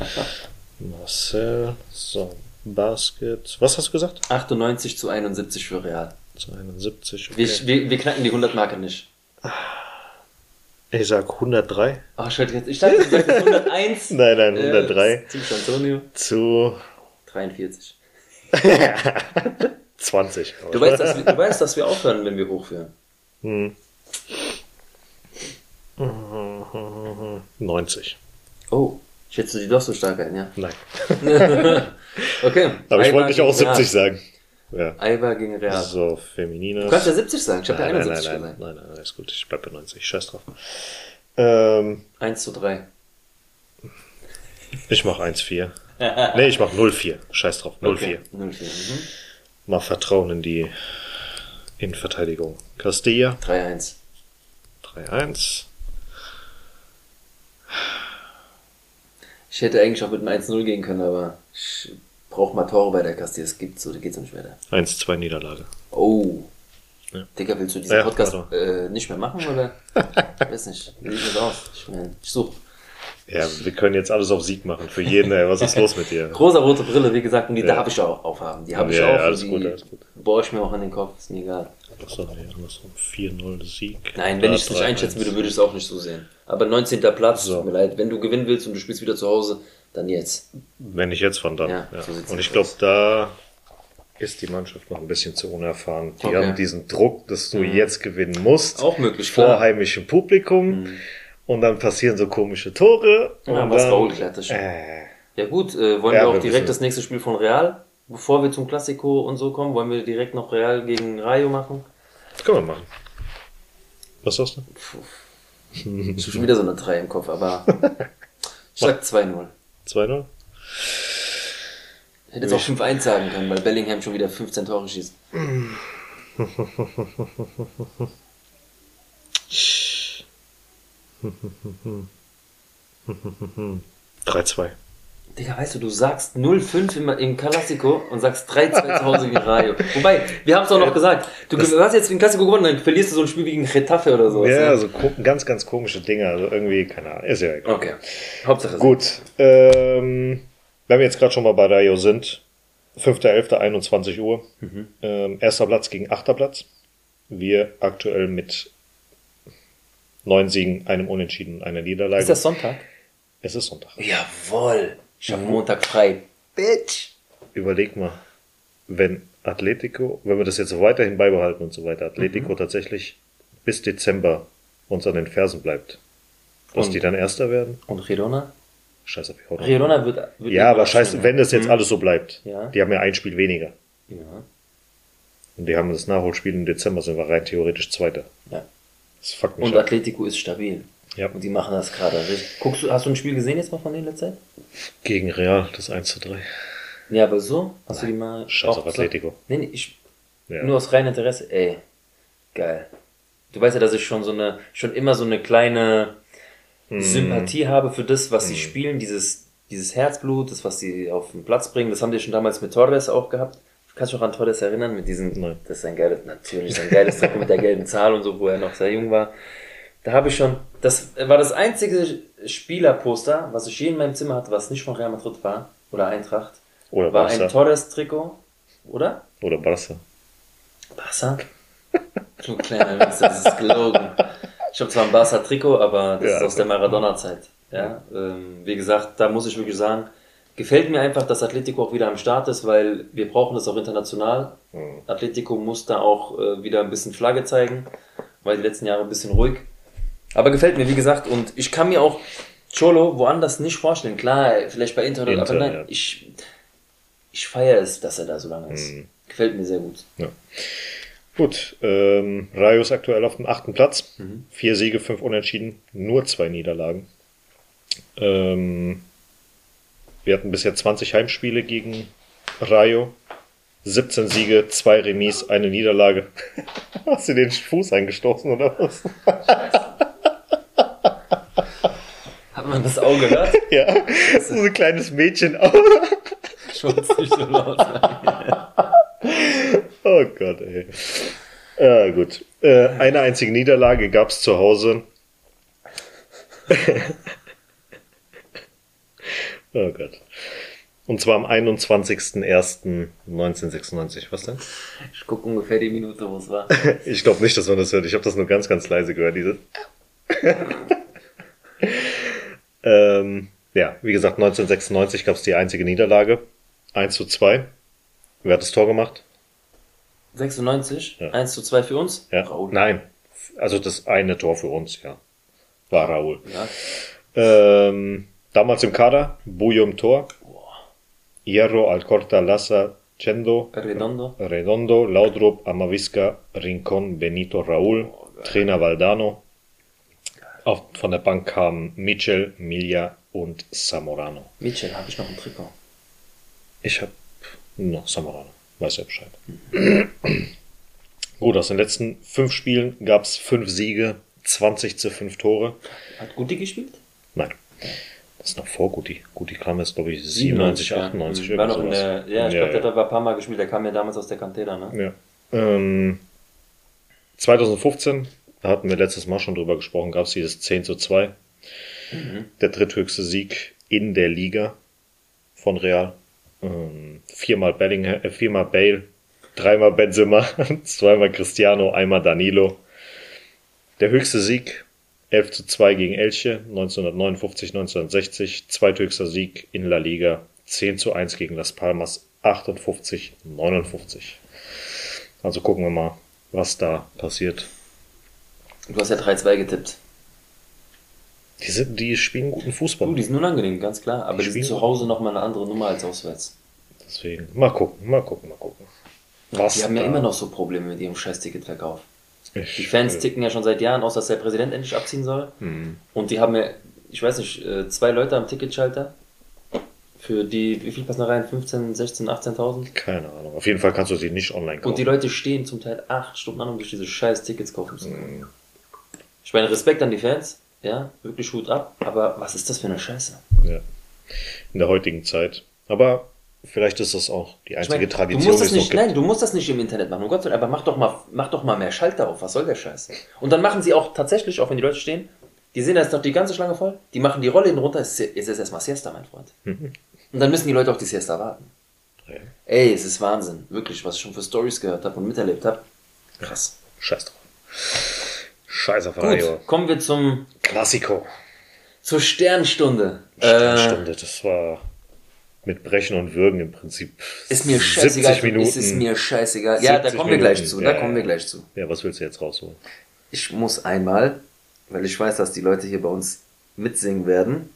äh, Marcel, so, Basket. Was hast du gesagt? 98 zu 71 für Real. Zu 71. Okay. Wir, wir, wir knacken die 100 Marke nicht. Ich sag 103. Ach, oh, jetzt. Ich dachte, du sagst 101. nein, nein, 103. Äh, zu Antonio. Zu 43. 20. Du weißt, dass wir, du weißt, dass wir aufhören, wenn wir hochführen. Hm. 90. Oh. Schätzt du die doch so stark ein, ja? Nein. okay. Aber ich wollte nicht auch 70 Real. sagen. Ja. Alba gegen Real. So, Feminines. Du kannst ja 70 sagen. Ich habe ja 71 nein, nein, gesagt. Nein, nein, nein, ist gut. Ich bleib bei 90. Scheiß drauf. Ähm, 1 zu 3. Ich mach 1-4. nee, ich mach 0-4. Scheiß drauf. 0-4. Okay. 0-4. Mhm. Mal Vertrauen in die Innenverteidigung. Castilla. 3-1. 3-1. Ich hätte eigentlich auch mit einem 1-0 gehen können, aber ich brauche mal Tore bei der Castilla. Es gibt so, da geht's nicht weiter. 1-2 Niederlage. Oh. Ja. Digga, willst du diesen ja, Podcast äh, nicht mehr machen oder? ich weiß nicht. Wie sieht das aus? Ich, mein, ich suche ja, wir können jetzt alles auf Sieg machen. Für jeden, ey, was ist los mit dir? Großer rote Brille, wie gesagt, und die ja. darf ich auch aufhaben. Die habe ich ja, auch. alles gut, alles gut. Bohre ich mir auch an den Kopf, ist mir egal. Achso, nee, so 4-0 Sieg. Nein, wenn ich es nicht einschätzen würde, würde ich es auch nicht so sehen. Aber 19. Platz, so. tut mir leid, wenn du gewinnen willst und du spielst wieder zu Hause, dann jetzt. Wenn ich jetzt von dann. Ja, ja. So und ich glaube, da ist die Mannschaft noch ein bisschen zu unerfahren. Die okay. haben diesen Druck, dass du mhm. jetzt gewinnen musst. Auch möglich, Vor klar. heimischem Publikum. Mhm. Und dann passieren so komische Tore. Und dann was Raul klärt das schon. Äh, ja gut, äh, wollen ja, wir auch direkt das nächste Spiel von Real, bevor wir zum Klassiko und so kommen, wollen wir direkt noch Real gegen Rayo machen? Das können wir machen. Was sagst du? Ich habe schon wieder so eine 3 im Kopf, aber ich sag 2-0. 2-0? Ich hätte jetzt auch 5-1 sagen können, weil Bellingham schon wieder 15 Tore schießt. 3-2. Digga, weißt du, du sagst 0-5 im, im Classico und sagst 3-2 zu Hause gegen Rayo. Wobei, wir haben es auch noch gesagt, du das hast jetzt den Classico gewonnen, dann verlierst du so ein Spiel gegen Getafe oder so. Ja, ne? so ganz, ganz komische Dinge. Also irgendwie, keine Ahnung, ist ja egal. Okay. Hauptsache. Gut. Ähm, wenn wir jetzt gerade schon mal bei Rayo sind, 5.11., Uhr. Mhm. Ähm, erster Platz gegen achter Platz. Wir aktuell mit neun Siegen, einem Unentschieden, einer Niederlage. Ist das Sonntag? Es ist Sonntag. Jawoll. Ich habe mhm. Montag frei. Bitch. Überleg mal, wenn Atletico, wenn wir das jetzt so weiterhin beibehalten und so weiter, Atletico mhm. tatsächlich bis Dezember uns an den Fersen bleibt, dass und, die dann Erster werden. Und Girona? Scheiße, auf Girona. Girona wird, wird Ja, aber scheiße, wenn das jetzt mhm. alles so bleibt. Ja. Die haben ja ein Spiel weniger. Ja. Und die haben das Nachholspiel im Dezember, sind wir rein theoretisch Zweiter. Ja. Das fuckt mich Und ab. Atletico ist stabil. Ja. Und die machen das gerade richtig. Guckst du, hast du ein Spiel gesehen jetzt mal von denen letzter Zeit? Gegen Real, das 1 zu 3. Ja, aber so? Hast Nein. du die mal. Scheiß auf Atletico. Nee, nee, ich. Ja. Nur aus reinem Interesse. Ey. Geil. Du weißt ja, dass ich schon so eine, schon immer so eine kleine mm. Sympathie habe für das, was mm. sie hm. spielen, dieses, dieses Herzblut, das, was sie auf den Platz bringen. Das haben die schon damals mit Torres auch gehabt. Kannst du dich auch an Torres erinnern mit diesem, Nein. das ist ein geiles, natürlich ein geiles Trikot mit der gelben Zahl und so, wo er noch sehr jung war. Da habe ich schon, das war das einzige Spielerposter, was ich je in meinem Zimmer hatte, was nicht von Real Madrid war, oder Eintracht. Oder war Barca. ein Torres-Trikot, oder? Oder Barca. Barca? Du kleiner Wichser, das ist gelogen. Ich habe zwar ein Barca-Trikot, aber das ja, ist aus der Maradona-Zeit. Ja, ähm, wie gesagt, da muss ich wirklich sagen, Gefällt mir einfach, dass Atletico auch wieder am Start ist, weil wir brauchen das auch international. Mhm. Atletico muss da auch äh, wieder ein bisschen Flagge zeigen, weil die letzten Jahre ein bisschen ruhig. Aber gefällt mir, wie gesagt, und ich kann mir auch Cholo woanders nicht vorstellen. Klar, vielleicht bei Inter, Inter aber nein, ja. ich, ich feiere es, dass er da so lange ist. Mhm. Gefällt mir sehr gut. Ja. Gut, ähm, Rayo ist aktuell auf dem achten Platz. Mhm. Vier Siege, fünf Unentschieden, nur zwei Niederlagen. Ähm, wir hatten bisher 20 Heimspiele gegen Rayo. 17 Siege, 2 Remis, eine Niederlage. Hast du den Fuß eingestoßen oder was? Hat man das Auge gehört? ja, so ein kleines Mädchen. es nicht so laut oh Gott, ey. Ja, gut. Äh, eine einzige Niederlage gab es zu Hause. Oh Gott. Und zwar am 21.01.1996. Was denn? Ich gucke ungefähr die Minute, wo es war. ich glaube nicht, dass man das hört. Ich habe das nur ganz, ganz leise gehört, dieses. Ähm, ja, wie gesagt, 1996 gab es die einzige Niederlage. 1 zu 2. Wer hat das Tor gemacht? 96? Ja. 1 zu 2 für uns? Ja. Raul. Nein. Also das eine Tor für uns, ja. War Raul. Ja. Ähm, Damals im Kader, Buyo im Tor, Hierro, Alcorta, Lassa, Chendo, Redondo, Redondo Laudrup, Amavisca, Rincon, Benito, Raúl, Trainer Valdano. Auch von der Bank kamen Michel, Milia und Samorano. Michel, habe ich noch ein Trikot? Ich habe noch Samorano. Weiß ja Bescheid. Mhm. Gut, aus den letzten fünf Spielen gab es fünf Siege, 20 zu 5 Tore. Hat Guti gespielt? Nein. Das ist noch vor Guti. Guti kam jetzt, glaube ich, 97, 98. Ja, war noch in der, ja ich ja, glaube, ja. der hat ein paar Mal gespielt. Der kam ja damals aus der Cantera, ne? Ja. Ähm, 2015, da hatten wir letztes Mal schon drüber gesprochen, gab es dieses 10 zu 2. Mhm. Der dritthöchste Sieg in der Liga von Real. Ähm, viermal Bellingham, äh, viermal Bale, dreimal Benzema, zweimal Cristiano, einmal Danilo. Der höchste Sieg 11 zu 2 gegen Elche 1959, 1960. Zweithöchster Sieg in La Liga 10 zu 1 gegen Las Palmas 58, 59. Also gucken wir mal, was da passiert. Du hast ja 3-2 getippt. Die, sind, die spielen guten Fußball. Du, die sind unangenehm, ganz klar. Aber die, die sind zu Hause nochmal eine andere Nummer als auswärts. Deswegen, mal gucken, mal gucken, mal gucken. Was die haben ja immer noch so Probleme mit ihrem scheiß Ticketverkauf. Ich, die Fans äh, ticken ja schon seit Jahren aus, dass der Präsident endlich abziehen soll. Mhm. Und die haben ja, ich weiß nicht, äh, zwei Leute am Ticketschalter. Für die, wie viel passen da rein? 15, 16, 18.000? Keine Ahnung. Auf jeden Fall kannst du sie nicht online kaufen. Und die Leute stehen zum Teil acht Stunden an, um sich diese scheiß Tickets kaufen zu können. Mhm. Ich meine, Respekt an die Fans, ja, wirklich Hut ab, aber was ist das für eine Scheiße? Ja. In der heutigen Zeit. Aber Vielleicht ist das auch die einzige ich mein, Tradition, du musst das nicht, Nein, du musst das nicht im Internet machen, um Gottes Willen, aber mach doch, mal, mach doch mal mehr Schalter auf. Was soll der Scheiß? Und dann machen sie auch tatsächlich, auch wenn die Leute stehen, die sehen, da ist doch die ganze Schlange voll, die machen die Rolle hinten runter, es ist erstmal Siesta, mein Freund. Und dann müssen die Leute auch die Siesta warten. Ja. Ey, es ist Wahnsinn. Wirklich, was ich schon für Stories gehört habe und miterlebt habe. Krass. Scheiß drauf. Scheiß auf Gut, kommen wir zum Klassiko. Zur Sternstunde. Sternstunde, äh, das war mit Brechen und Würgen im Prinzip. Ist mir scheißegal. 70 Minuten, ist es mir scheißegal. Ja, da kommen wir gleich zu. Da kommen wir gleich zu. Ja, was willst du jetzt rausholen? Ich muss einmal, weil ich weiß, dass die Leute hier bei uns mitsingen werden.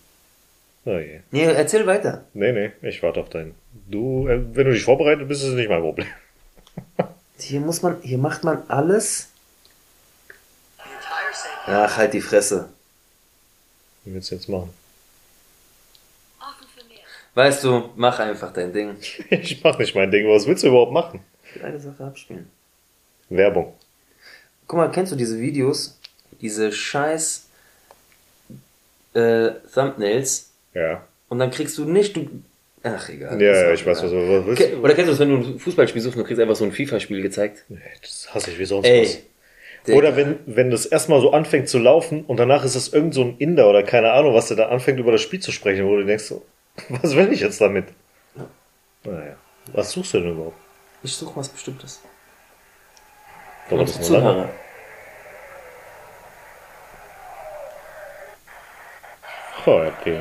Oh je. Nee, erzähl weiter. Nee, nee, ich warte auf deinen. Du, äh, wenn du dich vorbereitet bist, ist es nicht mein Problem. hier muss man, hier macht man alles. Ach, halt die Fresse. Wie willst du jetzt machen? Weißt du, mach einfach dein Ding. ich mach nicht mein Ding. Was willst du überhaupt machen? Ich will eine Sache abspielen. Werbung. Guck mal, kennst du diese Videos? Diese scheiß äh, Thumbnails. Ja. Und dann kriegst du nicht, du. Ach, egal. Ja, ja ich weiß, was du willst. Oder kennst du das, wenn du ein Fußballspiel suchst und du kriegst einfach so ein FIFA-Spiel gezeigt? Nee, das hasse ich wie sonst Ey, was. Oder wenn, wenn das erstmal so anfängt zu laufen und danach ist es irgend so ein Inder oder keine Ahnung, was der da anfängt über das Spiel zu sprechen, wo du denkst so, Was will ich jetzt damit? Naja. Was suchst du denn überhaupt? Ich suche was Bestimmtes. Aber das Zuhörer. Oh, okay.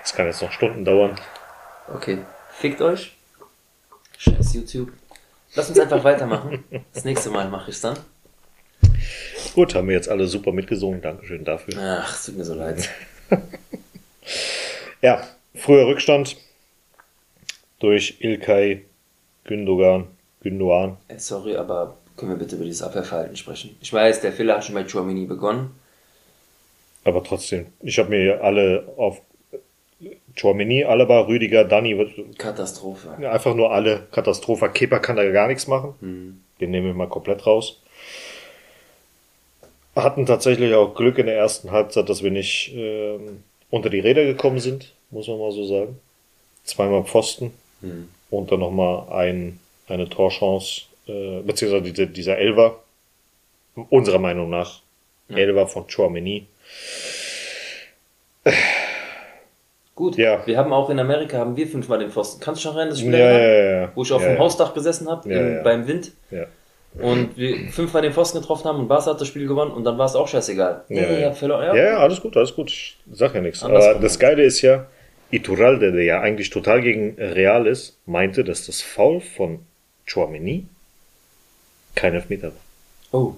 Das kann jetzt noch Stunden dauern. Okay. Fickt euch. Scheiß YouTube. Lass uns einfach weitermachen. Das nächste Mal mache ich es dann. Gut, haben wir jetzt alle super mitgesungen. Dankeschön dafür. Ach, es tut mir so leid. ja, Früher Rückstand durch Ilkay Gündogan. Gündogan. Äh, sorry, aber können wir bitte über dieses Abwehrverhalten sprechen? Ich weiß, der Fehler hat schon bei Chouamini begonnen. Aber trotzdem, ich habe mir alle auf Chouamini, Alaba, Rüdiger, Dani. Katastrophe. Einfach nur alle Katastrophe. Kepa kann da gar nichts machen. Hm. Den nehmen wir mal komplett raus. Hatten tatsächlich auch Glück in der ersten Halbzeit, dass wir nicht ähm, unter die Räder gekommen sind muss man mal so sagen. Zweimal Pfosten mhm. und dann nochmal ein, eine Torchance, äh, beziehungsweise diese, dieser Elver, unserer Meinung nach, ja. Elver von Chouameni. Gut, ja. wir haben auch in Amerika haben wir fünfmal den Pfosten. Kannst du schon rein, das Spiel ja, ja, ja, wo ich auf dem Hausdach gesessen habe, beim Wind. Ja und wir fünfmal den Pfosten getroffen haben und Barca hat das Spiel gewonnen und dann war es auch scheißegal. Ja, ja. ja, ja alles gut, alles gut. Ich sag ja nichts. Aber das Geile ist ja, Iturralde, der ja eigentlich total gegen Real ist, meinte, dass das Foul von Chouameni kein Elfmeter war. Oh.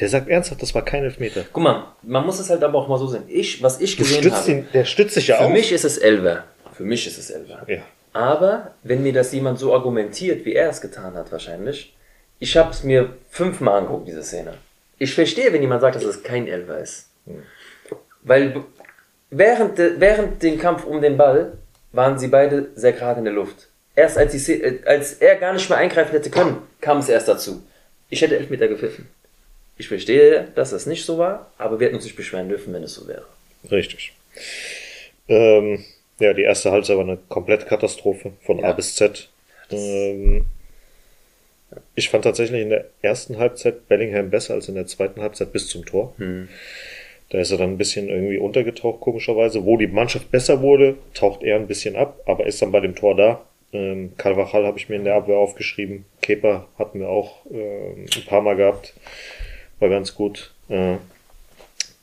Der sagt ernsthaft, das war kein Elfmeter. Guck mal, man muss es halt aber auch mal so sehen. Ich, was ich gesehen habe. Ihn, der stützt sich ja auch. Für mich ist es Elver. Für mich ist es Elver. Ja. Aber wenn mir das jemand so argumentiert, wie er es getan hat, wahrscheinlich, ich habe es mir fünfmal angeguckt, diese Szene. Ich verstehe, wenn jemand sagt, dass es kein Elver ist. Hm. Weil während, de, während dem Kampf um den Ball waren sie beide sehr gerade in der Luft. Erst als, die, äh, als er gar nicht mehr eingreifen hätte können, kam es erst dazu. Ich hätte Elfmeter gepfiffen. Ich verstehe, dass das nicht so war, aber wir hätten uns nicht beschweren dürfen, wenn es so wäre. Richtig. Ähm, ja, die erste Halbzeit war eine komplette Katastrophe von ja. A bis Z. Ähm, ich fand tatsächlich in der ersten Halbzeit Bellingham besser als in der zweiten Halbzeit bis zum Tor. Hm. Da ist er dann ein bisschen irgendwie untergetaucht, komischerweise. Wo die Mannschaft besser wurde, taucht er ein bisschen ab, aber ist dann bei dem Tor da. Ähm, Carvajal habe ich mir in der Abwehr aufgeschrieben. Kepa hatten wir auch äh, ein paar Mal gehabt. War ganz gut. Äh,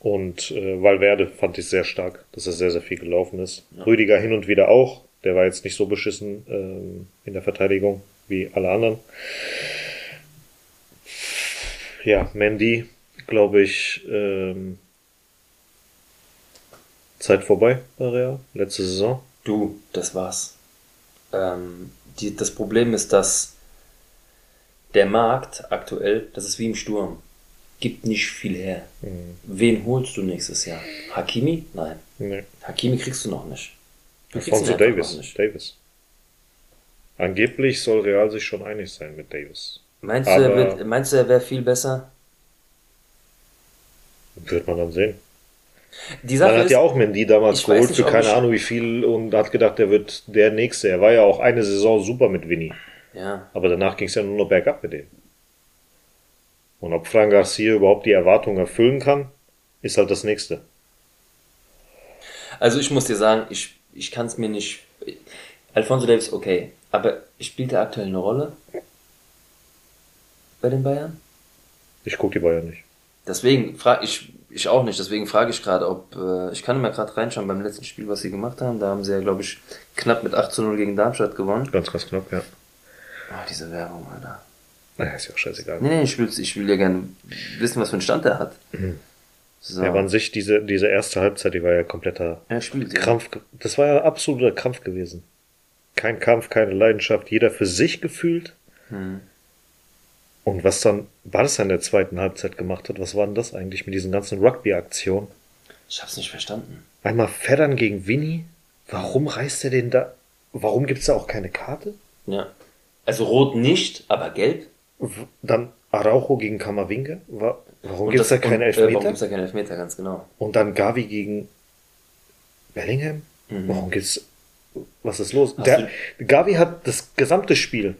und äh, Valverde fand ich sehr stark, dass er sehr, sehr viel gelaufen ist. Ja. Rüdiger hin und wieder auch. Der war jetzt nicht so beschissen ähm, in der Verteidigung wie alle anderen. Ja, Mandy, glaube ich, ähm, Zeit vorbei bei Real, letzte Saison. Du, das war's. Ähm, die, das Problem ist, dass der Markt aktuell, das ist wie im Sturm, gibt nicht viel her. Mhm. Wen holst du nächstes Jahr? Hakimi? Nein. Nee. Hakimi kriegst du noch nicht. Du Alfonso Davis. Nicht. Davis. Angeblich soll Real sich schon einig sein mit Davis. Meinst du, er, wird, meinst du, er wäre viel besser? Wird man dann sehen. Die Sache man hat ist, ja auch Mendy damals geholt für keine Ahnung wie viel und hat gedacht, der wird der Nächste. Er war ja auch eine Saison super mit Vinny. Ja. Aber danach ging es ja nur noch bergab mit dem. Und ob Fran Garcia überhaupt die Erwartungen erfüllen kann, ist halt das Nächste. Also ich muss dir sagen, ich, ich kann es mir nicht... Alfonso Davis, okay. Aber spielt er aktuell eine Rolle? Bei den Bayern? Ich gucke die Bayern nicht. Deswegen frage ich ich auch nicht, deswegen frage ich gerade, ob, äh, ich kann mal gerade reinschauen beim letzten Spiel, was sie gemacht haben. Da haben sie ja, glaube ich, knapp mit 8 zu 0 gegen Darmstadt gewonnen. Ganz, ganz knapp, ja. Oh, diese Werbung, Alter. Naja, ist ja auch scheißegal. Nee, nee, ich will, ich will ja gerne wissen, was für einen Stand er hat. Mhm. So. Ja, aber an sich, diese, diese erste Halbzeit, die war ja kompletter er spielt, Krampf. Ja. Das war ja absoluter Kampf gewesen. Kein Kampf, keine Leidenschaft, jeder für sich gefühlt. Hm. Und was dann, war das in der zweiten Halbzeit gemacht hat, was war denn das eigentlich mit diesen ganzen Rugby-Aktionen? Ich hab's nicht verstanden. Einmal Feddern gegen Winnie. Warum reißt er den da? Warum gibt's da auch keine Karte? Ja. Also rot nicht, aber gelb. Dann Araujo gegen Kamavinga. Warum gibt's da keine Elfmeter? Äh, warum gibt's da keine Elfmeter, ganz genau. Und dann Gavi gegen Bellingham. Mhm. Warum gibt's, was ist los? Der, Gavi hat das gesamte Spiel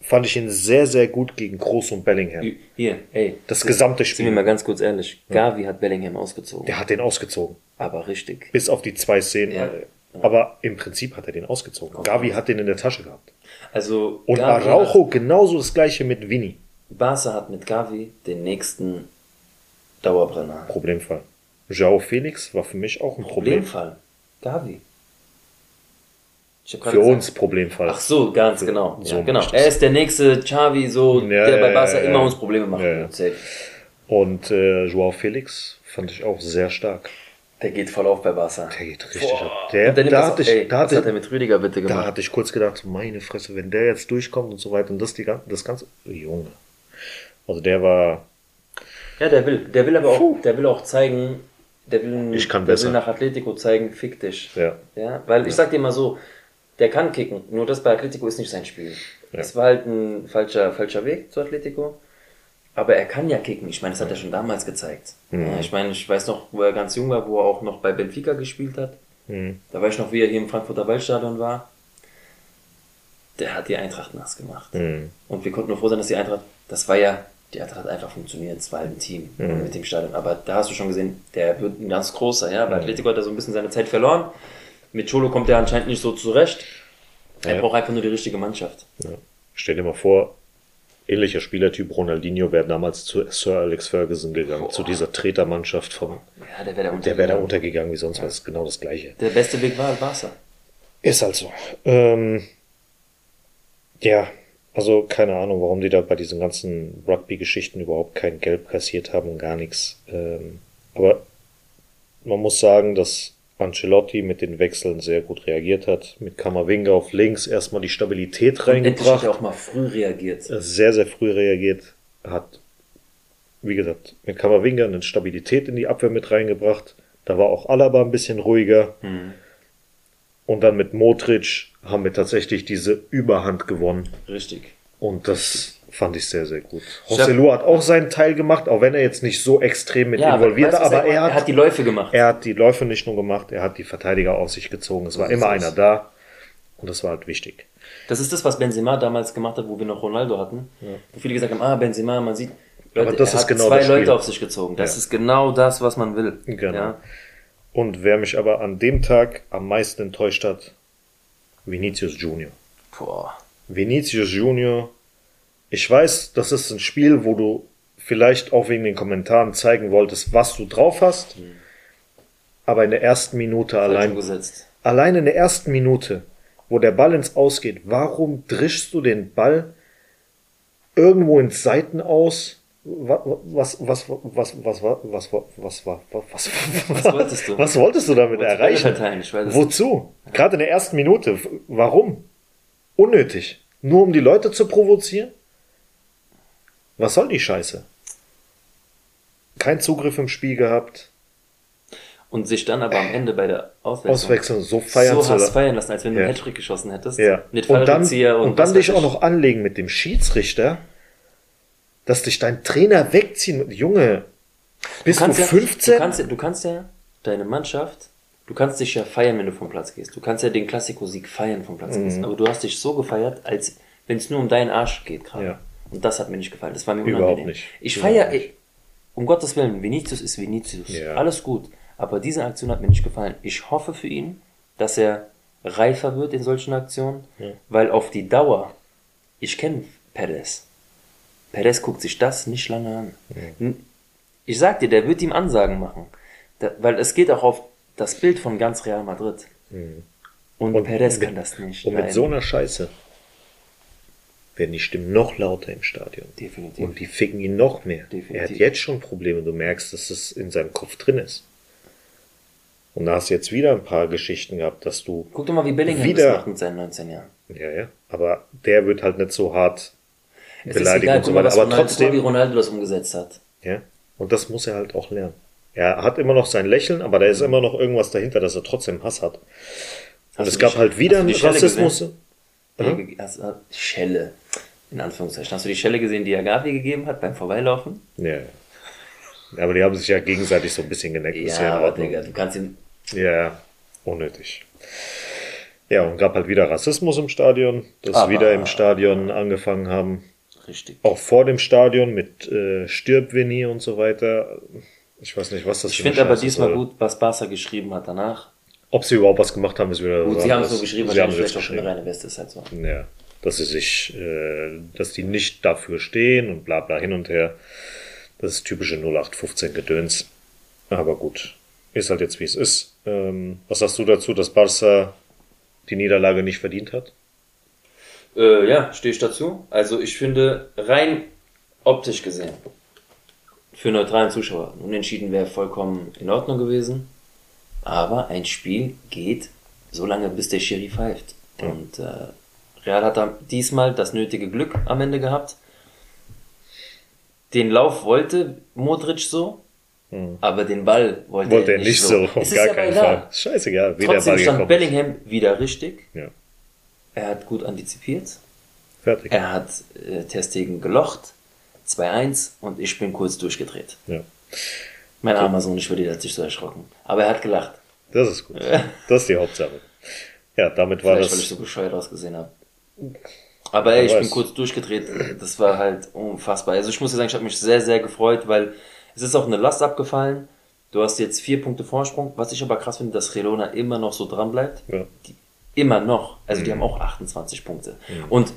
fand ich ihn sehr, sehr gut gegen Groß und Bellingham. Hier, ey. Das gesamte Spiel. Sind wir mal ganz kurz ehrlich. Gavi hat Bellingham ausgezogen. Der hat den ausgezogen. Aber richtig. Bis auf die zwei Szenen. Ja. Aber im Prinzip hat er den ausgezogen. Okay. Gavi hat den in der Tasche gehabt. Also. Und Gavi Araujo genauso das gleiche mit Vinny. Barca hat mit Gavi den nächsten Dauerbrenner. Problemfall. Joao Felix war für mich auch ein Problem. Problemfall. Gavi. Für gesagt, uns Problemfall. Ach so, ganz genau. So ja, genau. Er ist der nächste Xavi, so, ja, der bei Barca immer uns Probleme macht. Und äh, Joao Felix fand ich auch sehr stark. Der geht voll auf bei Barca. Der geht richtig Boah. ab. Der, da hatte ich, ey, da hatte, was hat er mit Rüdiger bitte gemacht? Da hatte ich kurz gedacht, meine Fresse, wenn der jetzt durchkommt und so weiter und das die das ganze Junge. Also der war Ja, der will, der will aber auch, Puh. der will auch zeigen, der will, ich kann der besser. will nach Atletico zeigen, fick dich. Ja. Ja, weil ich sag dir mal so, der kann kicken, nur das bei Atletico ist nicht sein Spiel. Ja. Das war halt ein falscher, falscher Weg zu Atletico. Aber er kann ja kicken. Ich meine, das hat er schon damals gezeigt. Mhm. Ich meine, ich weiß noch, wo er ganz jung war, wo er auch noch bei Benfica gespielt hat. Mhm. Da weiß ich noch, wie er hier im Frankfurter Waldstadion war. Der hat die Eintracht nass gemacht. Mhm. Und wir konnten nur froh sein, dass die Eintracht, das war ja, die Eintracht hat einfach funktioniert. Es war halt ein Team mhm. mit dem Stadion. Aber da hast du schon gesehen, der wird ein ganz großer, ja. Bei mhm. Atletico hat er so ein bisschen seine Zeit verloren. Mit Cholo kommt er anscheinend nicht so zurecht. Er ja. braucht einfach nur die richtige Mannschaft. Ja. Stell dir mal vor, ähnlicher Spielertyp Ronaldinho wäre damals zu Sir Alex Ferguson gegangen, Boah. zu dieser Tretermannschaft vom. Ja, der wäre da untergegangen. Der wäre da untergegangen wie sonst ja. was. Genau das Gleiche. Der beste Weg war Barca. Ist halt so. Ähm, ja, Also keine Ahnung, warum die da bei diesen ganzen Rugby-Geschichten überhaupt kein Gelb kassiert haben und gar nichts. Ähm, aber man muss sagen, dass Ancelotti mit den Wechseln sehr gut reagiert hat. Mit Kammerwinger auf links erstmal die Stabilität und reingebracht. Hat auch mal früh reagiert. Sehr, sehr früh reagiert. Hat, wie gesagt, mit Kammerwinger eine Stabilität in die Abwehr mit reingebracht. Da war auch Alaba ein bisschen ruhiger. Mhm. Und dann mit Modric haben wir tatsächlich diese Überhand gewonnen. Richtig. Und das fand ich sehr, sehr gut. Joselu hat auch seinen Teil gemacht, auch wenn er jetzt nicht so extrem mit ja, involviert war, aber er, er, hat, er hat die Läufe gemacht. Er hat die Läufe nicht nur gemacht, er hat die Verteidiger auf sich gezogen. Es war immer einer da und das war halt wichtig. Das ist das, was Benzema damals gemacht hat, wo wir noch Ronaldo hatten. Ja. Wo viele gesagt haben, ah, Benzema, man sieht, Leute, aber das er ist hat genau zwei Leute auf sich gezogen. Das ja. ist genau das, was man will. Genau. Ja? Und wer mich aber an dem Tag am meisten enttäuscht hat, Vinicius Junior. Boah. Vinicius Junior. Ich weiß, das ist ein Spiel, wo du vielleicht auch wegen den Kommentaren zeigen wolltest, was du drauf hast. Mhm. Aber in der ersten Minute allein, allein in der ersten Minute, wo der Ball ins Ausgeht, warum drischst du den Ball irgendwo ins Seiten aus? was, was, was, was, was, was, was, was, was, was, was, wolltest du? Was wolltest du damit erreichen? Wozu? Gerade in der ersten Minute. Warum? Unnötig. Nur um die Leute zu provozieren? Was soll die Scheiße? Kein Zugriff im Spiel gehabt. Und sich dann aber am Ende bei der Auswechslung, Auswechslung so feiern so hast feiern lassen, als wenn du ja. einen Hattrick geschossen hättest. Ja. Mit und dann, und, und dann dich auch noch anlegen mit dem Schiedsrichter dass dich dein Trainer wegziehen. Junge, bist du, du 15? Ja, du, kannst, du kannst ja deine Mannschaft, du kannst dich ja feiern, wenn du vom Platz gehst. Du kannst ja den Klassiko-Sieg feiern vom Platz mhm. gehst. Aber du hast dich so gefeiert, als wenn es nur um deinen Arsch geht gerade. Ja. Und das hat mir nicht gefallen. Das war mir unangenehm. Überhaupt nicht. Ich feiere, um Gottes Willen, Vinicius ist Vinicius. Ja. Alles gut. Aber diese Aktion hat mir nicht gefallen. Ich hoffe für ihn, dass er reifer wird in solchen Aktionen, ja. weil auf die Dauer, ich kenne Perez, Perez guckt sich das nicht lange an. Mhm. Ich sag dir, der wird ihm Ansagen machen. Da, weil es geht auch auf das Bild von ganz Real Madrid. Mhm. Und, und, Perez kann das nicht. Und mit so einer Scheiße werden die Stimmen noch lauter im Stadion. Definitiv. Und die ficken ihn noch mehr. Definitiv. Er hat jetzt schon Probleme. Du merkst, dass es in seinem Kopf drin ist. Und da hast du jetzt wieder ein paar Geschichten gehabt, dass du. Guck doch mal, wie Bellingham wieder, das macht mit seinen 19 Jahren. Ja, ja. Aber der wird halt nicht so hart es Beleidigung egal, und so weiter. Aber Ronaldo, trotzdem. Wie Ronaldo das umgesetzt hat. Ja. Und das muss er halt auch lernen. Er hat immer noch sein Lächeln, aber da ist immer noch irgendwas dahinter, dass er trotzdem Hass hat. Und hast es gab halt wieder einen Rassismus. Hm? Also, Schelle. In Anführungszeichen. Hast du die Schelle gesehen, die er Gavi gegeben hat beim Vorbeilaufen? Ja. Aber die haben sich ja gegenseitig so ein bisschen geneckt. Ja, aber Digga, du kannst ihn. Ja, unnötig. Ja, und gab halt wieder Rassismus im Stadion, dass aber, wieder im Stadion angefangen haben. Richtig. Auch vor dem Stadion mit äh, Stirb Vinny und so weiter. Ich weiß nicht, was das Ich finde aber diesmal gut, was Barca geschrieben hat danach. Ob sie überhaupt was gemacht haben, ist wieder Gut, sie haben es so geschrieben, sie haben vielleicht auch schon eine reine Weste, ist halt so. Ja, dass sie sich, äh, dass die nicht dafür stehen und bla bla hin und her. Das ist typische 0815 Gedöns. Aber gut, ist halt jetzt wie es ist. Ähm, was sagst du dazu, dass Barca die Niederlage nicht verdient hat? Äh, ja, stehe ich dazu. Also ich finde, rein optisch gesehen, für neutralen Zuschauer, unentschieden wäre vollkommen in Ordnung gewesen. Aber ein Spiel geht so lange, bis der Schiri pfeift. Und äh, Real hat diesmal das nötige Glück am Ende gehabt. Den Lauf wollte Modric so, hm. aber den Ball wollte, wollte er nicht, nicht so. Auf gar keinen Fall. Scheißegal, wie Trotzdem der Ball stand Bellingham wieder richtig. Ja. Er hat gut antizipiert. Fertig. Er hat äh, Testegen gelocht. 2-1 und ich bin kurz durchgedreht. Ja. Mein so. armer Sohn, ich würde hat sich so erschrocken. Aber er hat gelacht. Das ist gut. das ist die Hauptsache. Ja, damit war Vielleicht, das. weil ich so bescheuert ausgesehen habe. Aber ey, ich bin kurz durchgedreht. Das war halt unfassbar. Also ich muss sagen, ich habe mich sehr, sehr gefreut, weil es ist auch eine Last abgefallen. Du hast jetzt vier Punkte Vorsprung. Was ich aber krass finde, dass Relona immer noch so dran bleibt. Ja. Die, immer noch. Also mhm. die haben auch 28 Punkte. Mhm. Und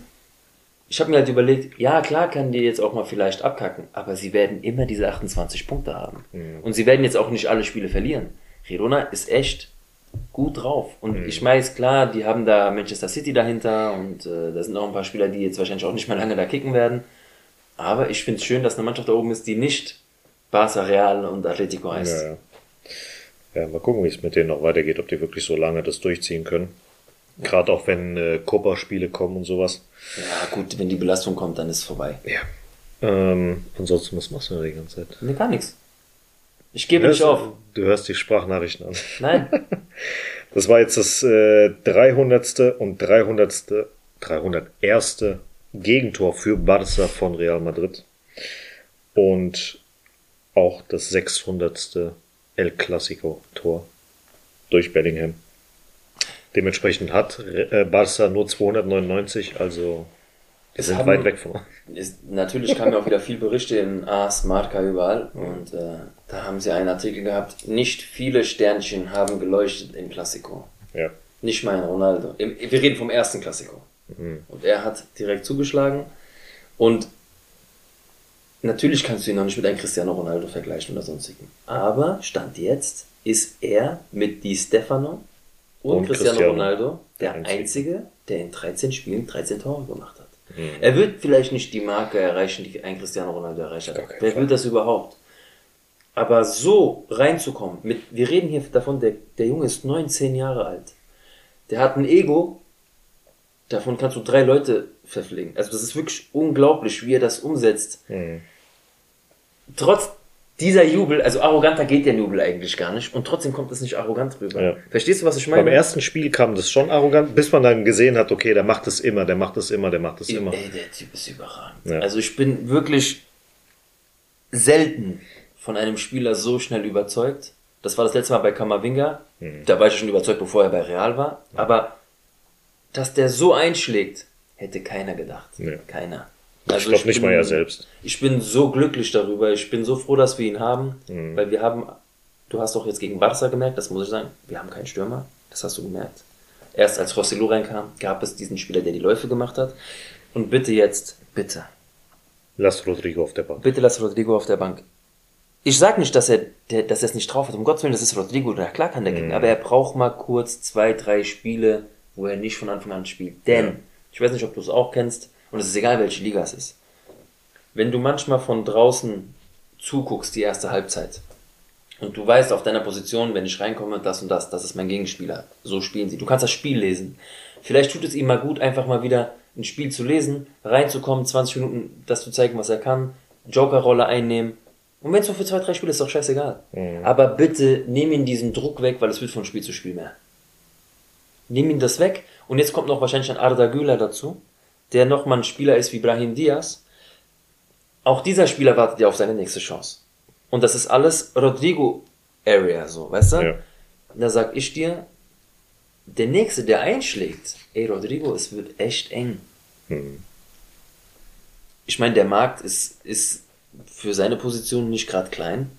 ich habe mir halt überlegt, ja klar kann die jetzt auch mal vielleicht abkacken, aber sie werden immer diese 28 Punkte haben. Mhm. Und sie werden jetzt auch nicht alle Spiele verlieren. Girona ist echt gut drauf. Und mhm. ich weiß, klar, die haben da Manchester City dahinter und äh, da sind auch ein paar Spieler, die jetzt wahrscheinlich auch nicht mehr lange da kicken werden. Aber ich finde es schön, dass eine Mannschaft da oben ist, die nicht Barca, Real und Atletico heißt. Ja, ja. ja mal gucken, wie es mit denen noch weitergeht, ob die wirklich so lange das durchziehen können. Gerade auch wenn äh, Copa-Spiele kommen und sowas. Ja, gut, wenn die Belastung kommt, dann ist es vorbei. Ja. Ähm, ansonsten, was machst du denn die ganze Zeit? Nee, gar nichts. Ich gebe nicht auf. Du hörst die Sprachnachrichten an. Nein. Das war jetzt das äh, 300. und 300. 301. Gegentor für Barca von Real Madrid. Und auch das 600. El Clasico Tor durch Bellingham. Dementsprechend hat äh, Barca nur 299, also wir sind haben, weit weg von uns. Natürlich kamen ja auch wieder viel Berichte in AS, Marca überall und äh, da haben sie einen Artikel gehabt, nicht viele Sternchen haben geleuchtet im Klassiko. Ja. Nicht mein Ronaldo. Im, wir reden vom ersten Klassiko. Mhm. Und er hat direkt zugeschlagen und natürlich kannst du ihn noch nicht mit einem Cristiano Ronaldo vergleichen oder sonstigen. Aber Stand jetzt ist er mit Di Stefano und, und Cristiano, Cristiano, Ronaldo der einzige. einzige, der in 13 Spielen 13 Tore gemacht hat. Mhm. Er wird vielleicht nicht die Marke erreichen, die ein Cristiano Ronaldo erreicht hat. Wer will das überhaupt? Aber so reinzukommen, mit, wir reden hier davon, der, der Junge ist 19 Jahre alt. Der hat ein Ego, davon kannst du drei Leute verpflegen. Also das ist wirklich unglaublich, wie er das umsetzt. Mhm. Trotz dieser Jubel, also arroganter geht der Jubel eigentlich gar nicht und trotzdem kommt es nicht arrogant rüber. Ja. Verstehst du, was ich meine? Beim ersten Spiel kam das schon arrogant, bis man dann gesehen hat, okay, der macht es immer, der macht es immer, der macht es immer. Ey, der Typ ist überragend. Ja. Also ich bin wirklich selten von einem Spieler so schnell überzeugt. Das war das letzte Mal bei Kamavinga. Mhm. Da war ich schon überzeugt, bevor er bei Real war. Aber dass der so einschlägt, hätte keiner gedacht. Ja. Keiner. Also ich glaube nicht bin, mal er selbst. Ich bin so glücklich darüber. Ich bin so froh, dass wir ihn haben, mhm. weil wir haben, du hast doch jetzt gegen Barca gemerkt, das muss ich sagen, wir haben keinen Stürmer. Das hast du gemerkt. Erst als Rosselló reinkam, gab es diesen Spieler, der die Läufe gemacht hat. Und bitte jetzt, bitte. Lass Rodrigo auf der Bank. Bitte lass Rodrigo auf der Bank. Ich sag nicht, dass er, der, dass er es nicht drauf hat. Um Gottes Willen, das ist Rodrigo. Na klar kann der kicken. Mhm. Aber er braucht mal kurz zwei, drei Spiele, wo er nicht von Anfang an spielt. Denn, ja. ich weiß nicht, ob du es auch kennst, und es ist egal, welche Liga es ist. Wenn du manchmal von draußen zuguckst, die erste Halbzeit, und du weißt auf deiner Position, wenn ich reinkomme, das und das, das ist mein Gegenspieler. So spielen sie. Du kannst das Spiel lesen. Vielleicht tut es ihm mal gut, einfach mal wieder ein Spiel zu lesen, reinzukommen, 20 Minuten das zu zeigen, was er kann, Joker-Rolle einnehmen. Und wenn es nur für zwei, drei Spiele ist, ist doch scheißegal. Mhm. Aber bitte nimm ihn diesen Druck weg, weil es wird von Spiel zu Spiel mehr. Nimm ihn das weg. Und jetzt kommt noch wahrscheinlich ein Arda Güler dazu der nochmal ein Spieler ist wie Brahim Diaz, auch dieser Spieler wartet ja auf seine nächste Chance. Und das ist alles Rodrigo-Area, so, weißt du? Ja. Da sag ich dir, der nächste, der einschlägt, ey Rodrigo, es wird echt eng. Hm. Ich meine, der Markt ist, ist für seine Position nicht gerade klein.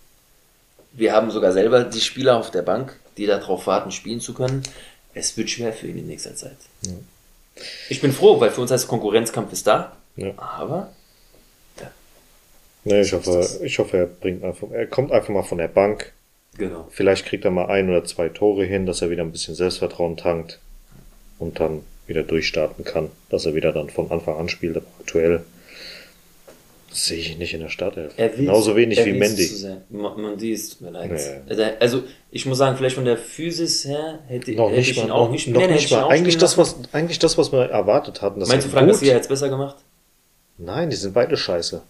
Wir haben sogar selber die Spieler auf der Bank, die darauf warten, spielen zu können. Es wird schwer für ihn in nächster Zeit. Ja. Ich bin froh, weil für uns heißt Konkurrenzkampf ist da. Ja. Aber. Ja. Nee, ich hoffe, ich hoffe, er bringt einfach, er kommt einfach mal von der Bank. Genau. Vielleicht kriegt er mal ein oder zwei Tore hin, dass er wieder ein bisschen Selbstvertrauen tankt und dann wieder durchstarten kann, dass er wieder dann von Anfang an spielt, aber aktuell sehe ich nicht in der Startelf. Genauso wenig wie Mendy. Mendy ist, mir leid. Nee. Also, ich muss sagen, vielleicht von der Physis her hätte, noch hätte ich ihn auch nicht, noch nee, nicht mal. Eigentlich das, was, eigentlich das, was wir erwartet hatten. Meinst du, Frank Garcia jetzt besser gemacht? Nein, die sind beide scheiße.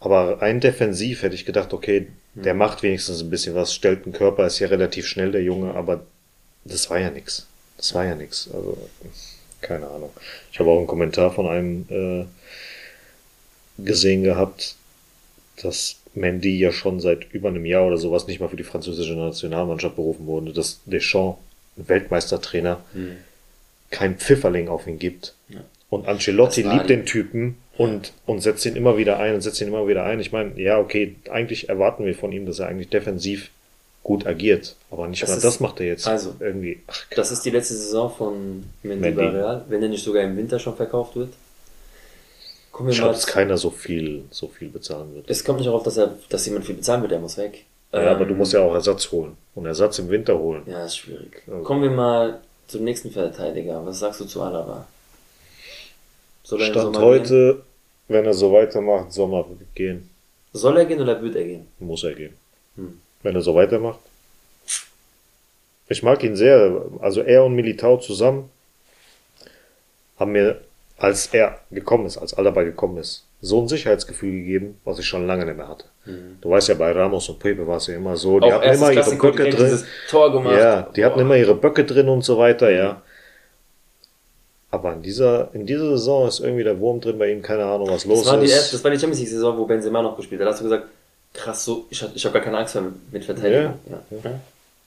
Aber rein defensiv hätte ich gedacht, okay, hm. der macht wenigstens ein bisschen was, stellt einen Körper, ist ja relativ schnell, der Junge, aber das war ja nix. Das war ja nix. Also, keine Ahnung. Ich habe auch einen Kommentar von einem, äh, gesehen gehabt, dass Mendy ja schon seit über einem Jahr oder sowas nicht mal für die französische Nationalmannschaft berufen wurde, dass Deschamps, Weltmeistertrainer, mhm. kein Pfifferling auf ihn gibt. Ja. Und Ancelotti liebt den Typen und, und setzt ihn immer wieder ein und setzt ihn immer wieder ein. Ich meine, ja, okay, eigentlich erwarten wir von ihm, dass er eigentlich defensiv gut agiert. Aber nicht das mal ist, das macht er jetzt also, irgendwie. Ach, das ist die letzte Saison von Mendy, Mendy. Real, wenn er nicht sogar im Winter schon verkauft wird. Kommen ich glaube, dass keiner so viel, so viel bezahlen wird. Es kommt nicht darauf, dass er, dass jemand viel bezahlen wird, der muss weg. Ja, ähm, aber du musst ja auch Ersatz holen. Und Ersatz im Winter holen. Ja, ist schwierig. Also. Kommen wir mal zum nächsten Verteidiger. Was sagst du zu Alaba? Soll er Stand heute, gehen? wenn er so weitermacht, Sommer wird gehen. Soll er gehen oder wird er gehen? Muss er gehen. Hm. Wenn er so weitermacht. Ich mag ihn sehr. Also er und Militao zusammen haben mir, als er gekommen ist, als Alaba gekommen ist, so ein Sicherheitsgefühl gegeben, was ich schon lange nicht mehr hatte. Mhm. Du weißt ja, bei Ramos und Pepe war es ja immer so, die Auch hatten immer ihre Böcke drin. Ja, die Boah. hatten immer ihre Böcke drin und so weiter, ja. Aber in dieser, in dieser Saison ist irgendwie der Wurm drin bei ihm, keine Ahnung, was los das war ist. Die erste, das war die Champions League Saison, wo Benzema noch gespielt hat. Da hast du gesagt, krass, so, ich, ich habe gar keine Angst mehr mit Verteidigung. Ja. Ja.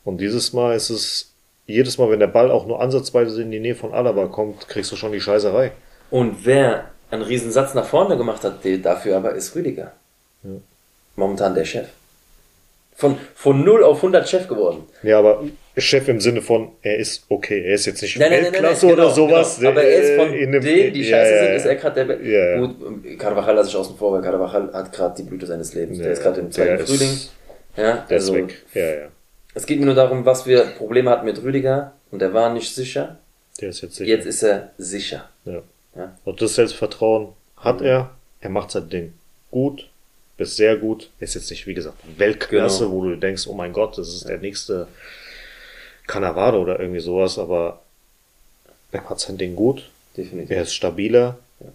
Und dieses Mal ist es, jedes Mal, wenn der Ball auch nur ansatzweise in die Nähe von Alaba kommt, kriegst du schon die Scheißerei. Und wer einen Riesensatz nach vorne gemacht hat, dafür aber ist Rüdiger. Ja. Momentan der Chef. Von, von 0 auf 100 Chef geworden. Ja, aber Chef im Sinne von, er ist okay, er ist jetzt nicht nein, Weltklasse nein, nein, oder genau, sowas. Genau. Aber er ist von in denen, die scheiße ja, sind, ist er gerade der ja, Gut, Carvajal lasse ich außen vor, weil Carvajal hat gerade die Blüte seines Lebens. der ist gerade im zweiten Frühling. Ja, der also, ist weg. Ja, ja. Es geht mir nur darum, was wir Probleme hatten mit Rüdiger und er war nicht sicher. Der ist jetzt sicher. Jetzt ist er sicher. Ja. Ja. Und das Selbstvertrauen hat er. Er macht sein Ding gut, bis sehr gut. Ist jetzt nicht, wie gesagt, Weltklasse, genau. wo du denkst, oh mein Gott, das ist der nächste Cannavaro oder irgendwie sowas, aber er hat sein Ding gut. Definitiv. Er ist stabiler. Ja.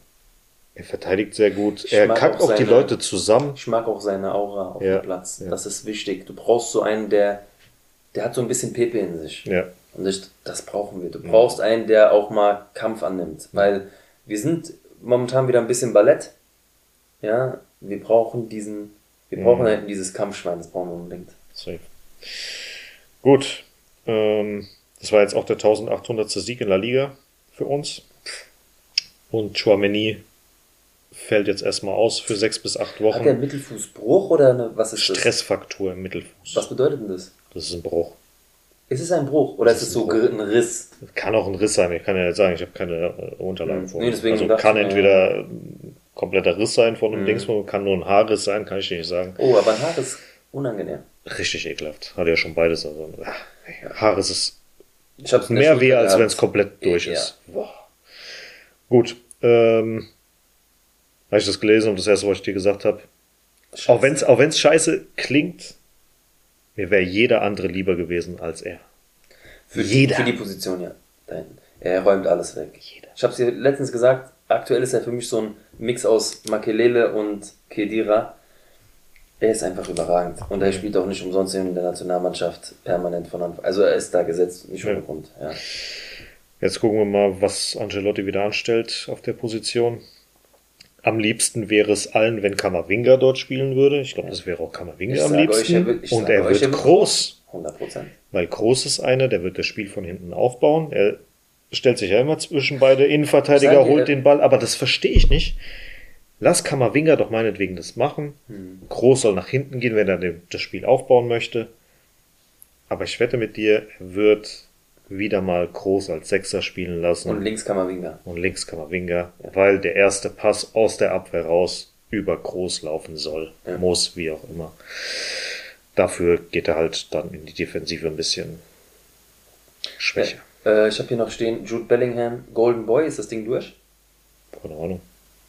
Er verteidigt sehr gut. Ich er kackt auch, seine, die Leute zusammen. Ich mag auch seine Aura auf ja. dem Platz. Ja. Das ist wichtig. Du brauchst so einen, der, der hat so ein bisschen Pepe in sich. Ja. Und ich, das brauchen wir. Du brauchst einen, der auch mal Kampf annimmt. Weil wir sind momentan wieder ein bisschen Ballett. Ja, wir brauchen diesen, wir mhm. brauchen halt dieses Kampfschwein, das brauchen wir unbedingt. Safe. Gut. Ähm, das war jetzt auch der 1800. Sieg in La Liga für uns. Und Chouameni fällt jetzt erstmal aus für sechs bis acht Wochen. Hat der Mittelfußbruch oder eine, was ist das? Stressfaktor im Mittelfuß. Was bedeutet denn das? Das ist ein Bruch. Ist es ein Bruch oder ist, ist es so ein Riss? Kann auch ein Riss sein, ich kann ja nicht sagen, ich habe keine Unterlagen vor. Nee, deswegen also kann entweder ein kompletter Riss sein von einem mhm. Dings, kann nur ein Haarriss sein, kann ich dir nicht sagen. Oh, aber ein Haarriss unangenehm. Richtig ekelhaft. Hat ja schon beides. Also, Haarriss ist mehr weh, als wenn es komplett durch ja. ist. Boah. Gut. Ähm, habe ich das gelesen und das erste, was ich dir gesagt habe. Auch wenn es auch wenn's scheiße klingt, mir wäre jeder andere lieber gewesen als er. Für, jeder. für die Position, ja. Er räumt alles weg. Jeder. Ich habe es dir letztens gesagt, aktuell ist er für mich so ein Mix aus Makelele und Kedira. Er ist einfach überragend. Und er spielt auch nicht umsonst in der Nationalmannschaft permanent von Anfang Also er ist da gesetzt, nicht ohne ja. Grund. Ja. Jetzt gucken wir mal, was Angelotti wieder anstellt auf der Position. Am liebsten wäre es allen, wenn Kammerwinger dort spielen würde. Ich glaube, das wäre auch Kammerwinger am liebsten. Euch, wird, und er wird groß. 100%. Weil groß ist einer, der wird das Spiel von hinten aufbauen. Er stellt sich ja immer zwischen beide Innenverteidiger, holt den Ball, aber das verstehe ich nicht. Lass Kammerwinger doch meinetwegen das machen. Hm. Groß soll nach hinten gehen, wenn er das Spiel aufbauen möchte. Aber ich wette mit dir, er wird wieder mal Groß als Sechser spielen lassen. Und links Kammerwinger. Und links Kammerwinger, ja. weil der erste Pass aus der Abwehr raus über Groß laufen soll. Ja. Muss, wie auch immer. Dafür geht er halt dann in die Defensive ein bisschen schwächer. Äh, ich habe hier noch stehen, Jude Bellingham, Golden Boy, ist das Ding durch? Keine Ahnung.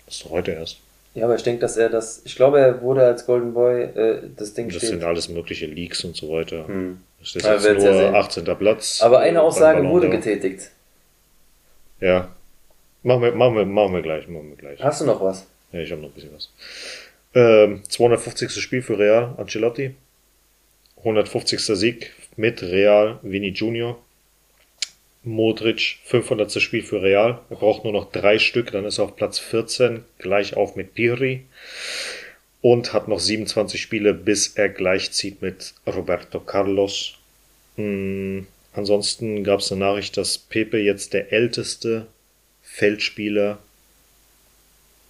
Das ist doch heute erst. Ja, aber ich denke, dass er das. Ich glaube, er wurde als Golden Boy äh, das Ding Das steht. sind alles mögliche Leaks und so weiter. Hm. Das ist jetzt nur ja 18. Platz. Aber eine Aussage wurde getätigt. Ja. Machen wir, machen, wir, machen wir gleich, machen wir gleich. Hast du noch was? Ja, ich habe noch ein bisschen was. Ähm, 250. Spiel für Real, Ancelotti. 150. Sieg mit Real, Vini Junior. Modric, 500. Spiel für Real. Er braucht nur noch drei Stück, dann ist er auf Platz 14, gleich auf mit Pirri. Und hat noch 27 Spiele, bis er gleichzieht mit Roberto Carlos. Hm, ansonsten gab es eine Nachricht, dass Pepe jetzt der älteste Feldspieler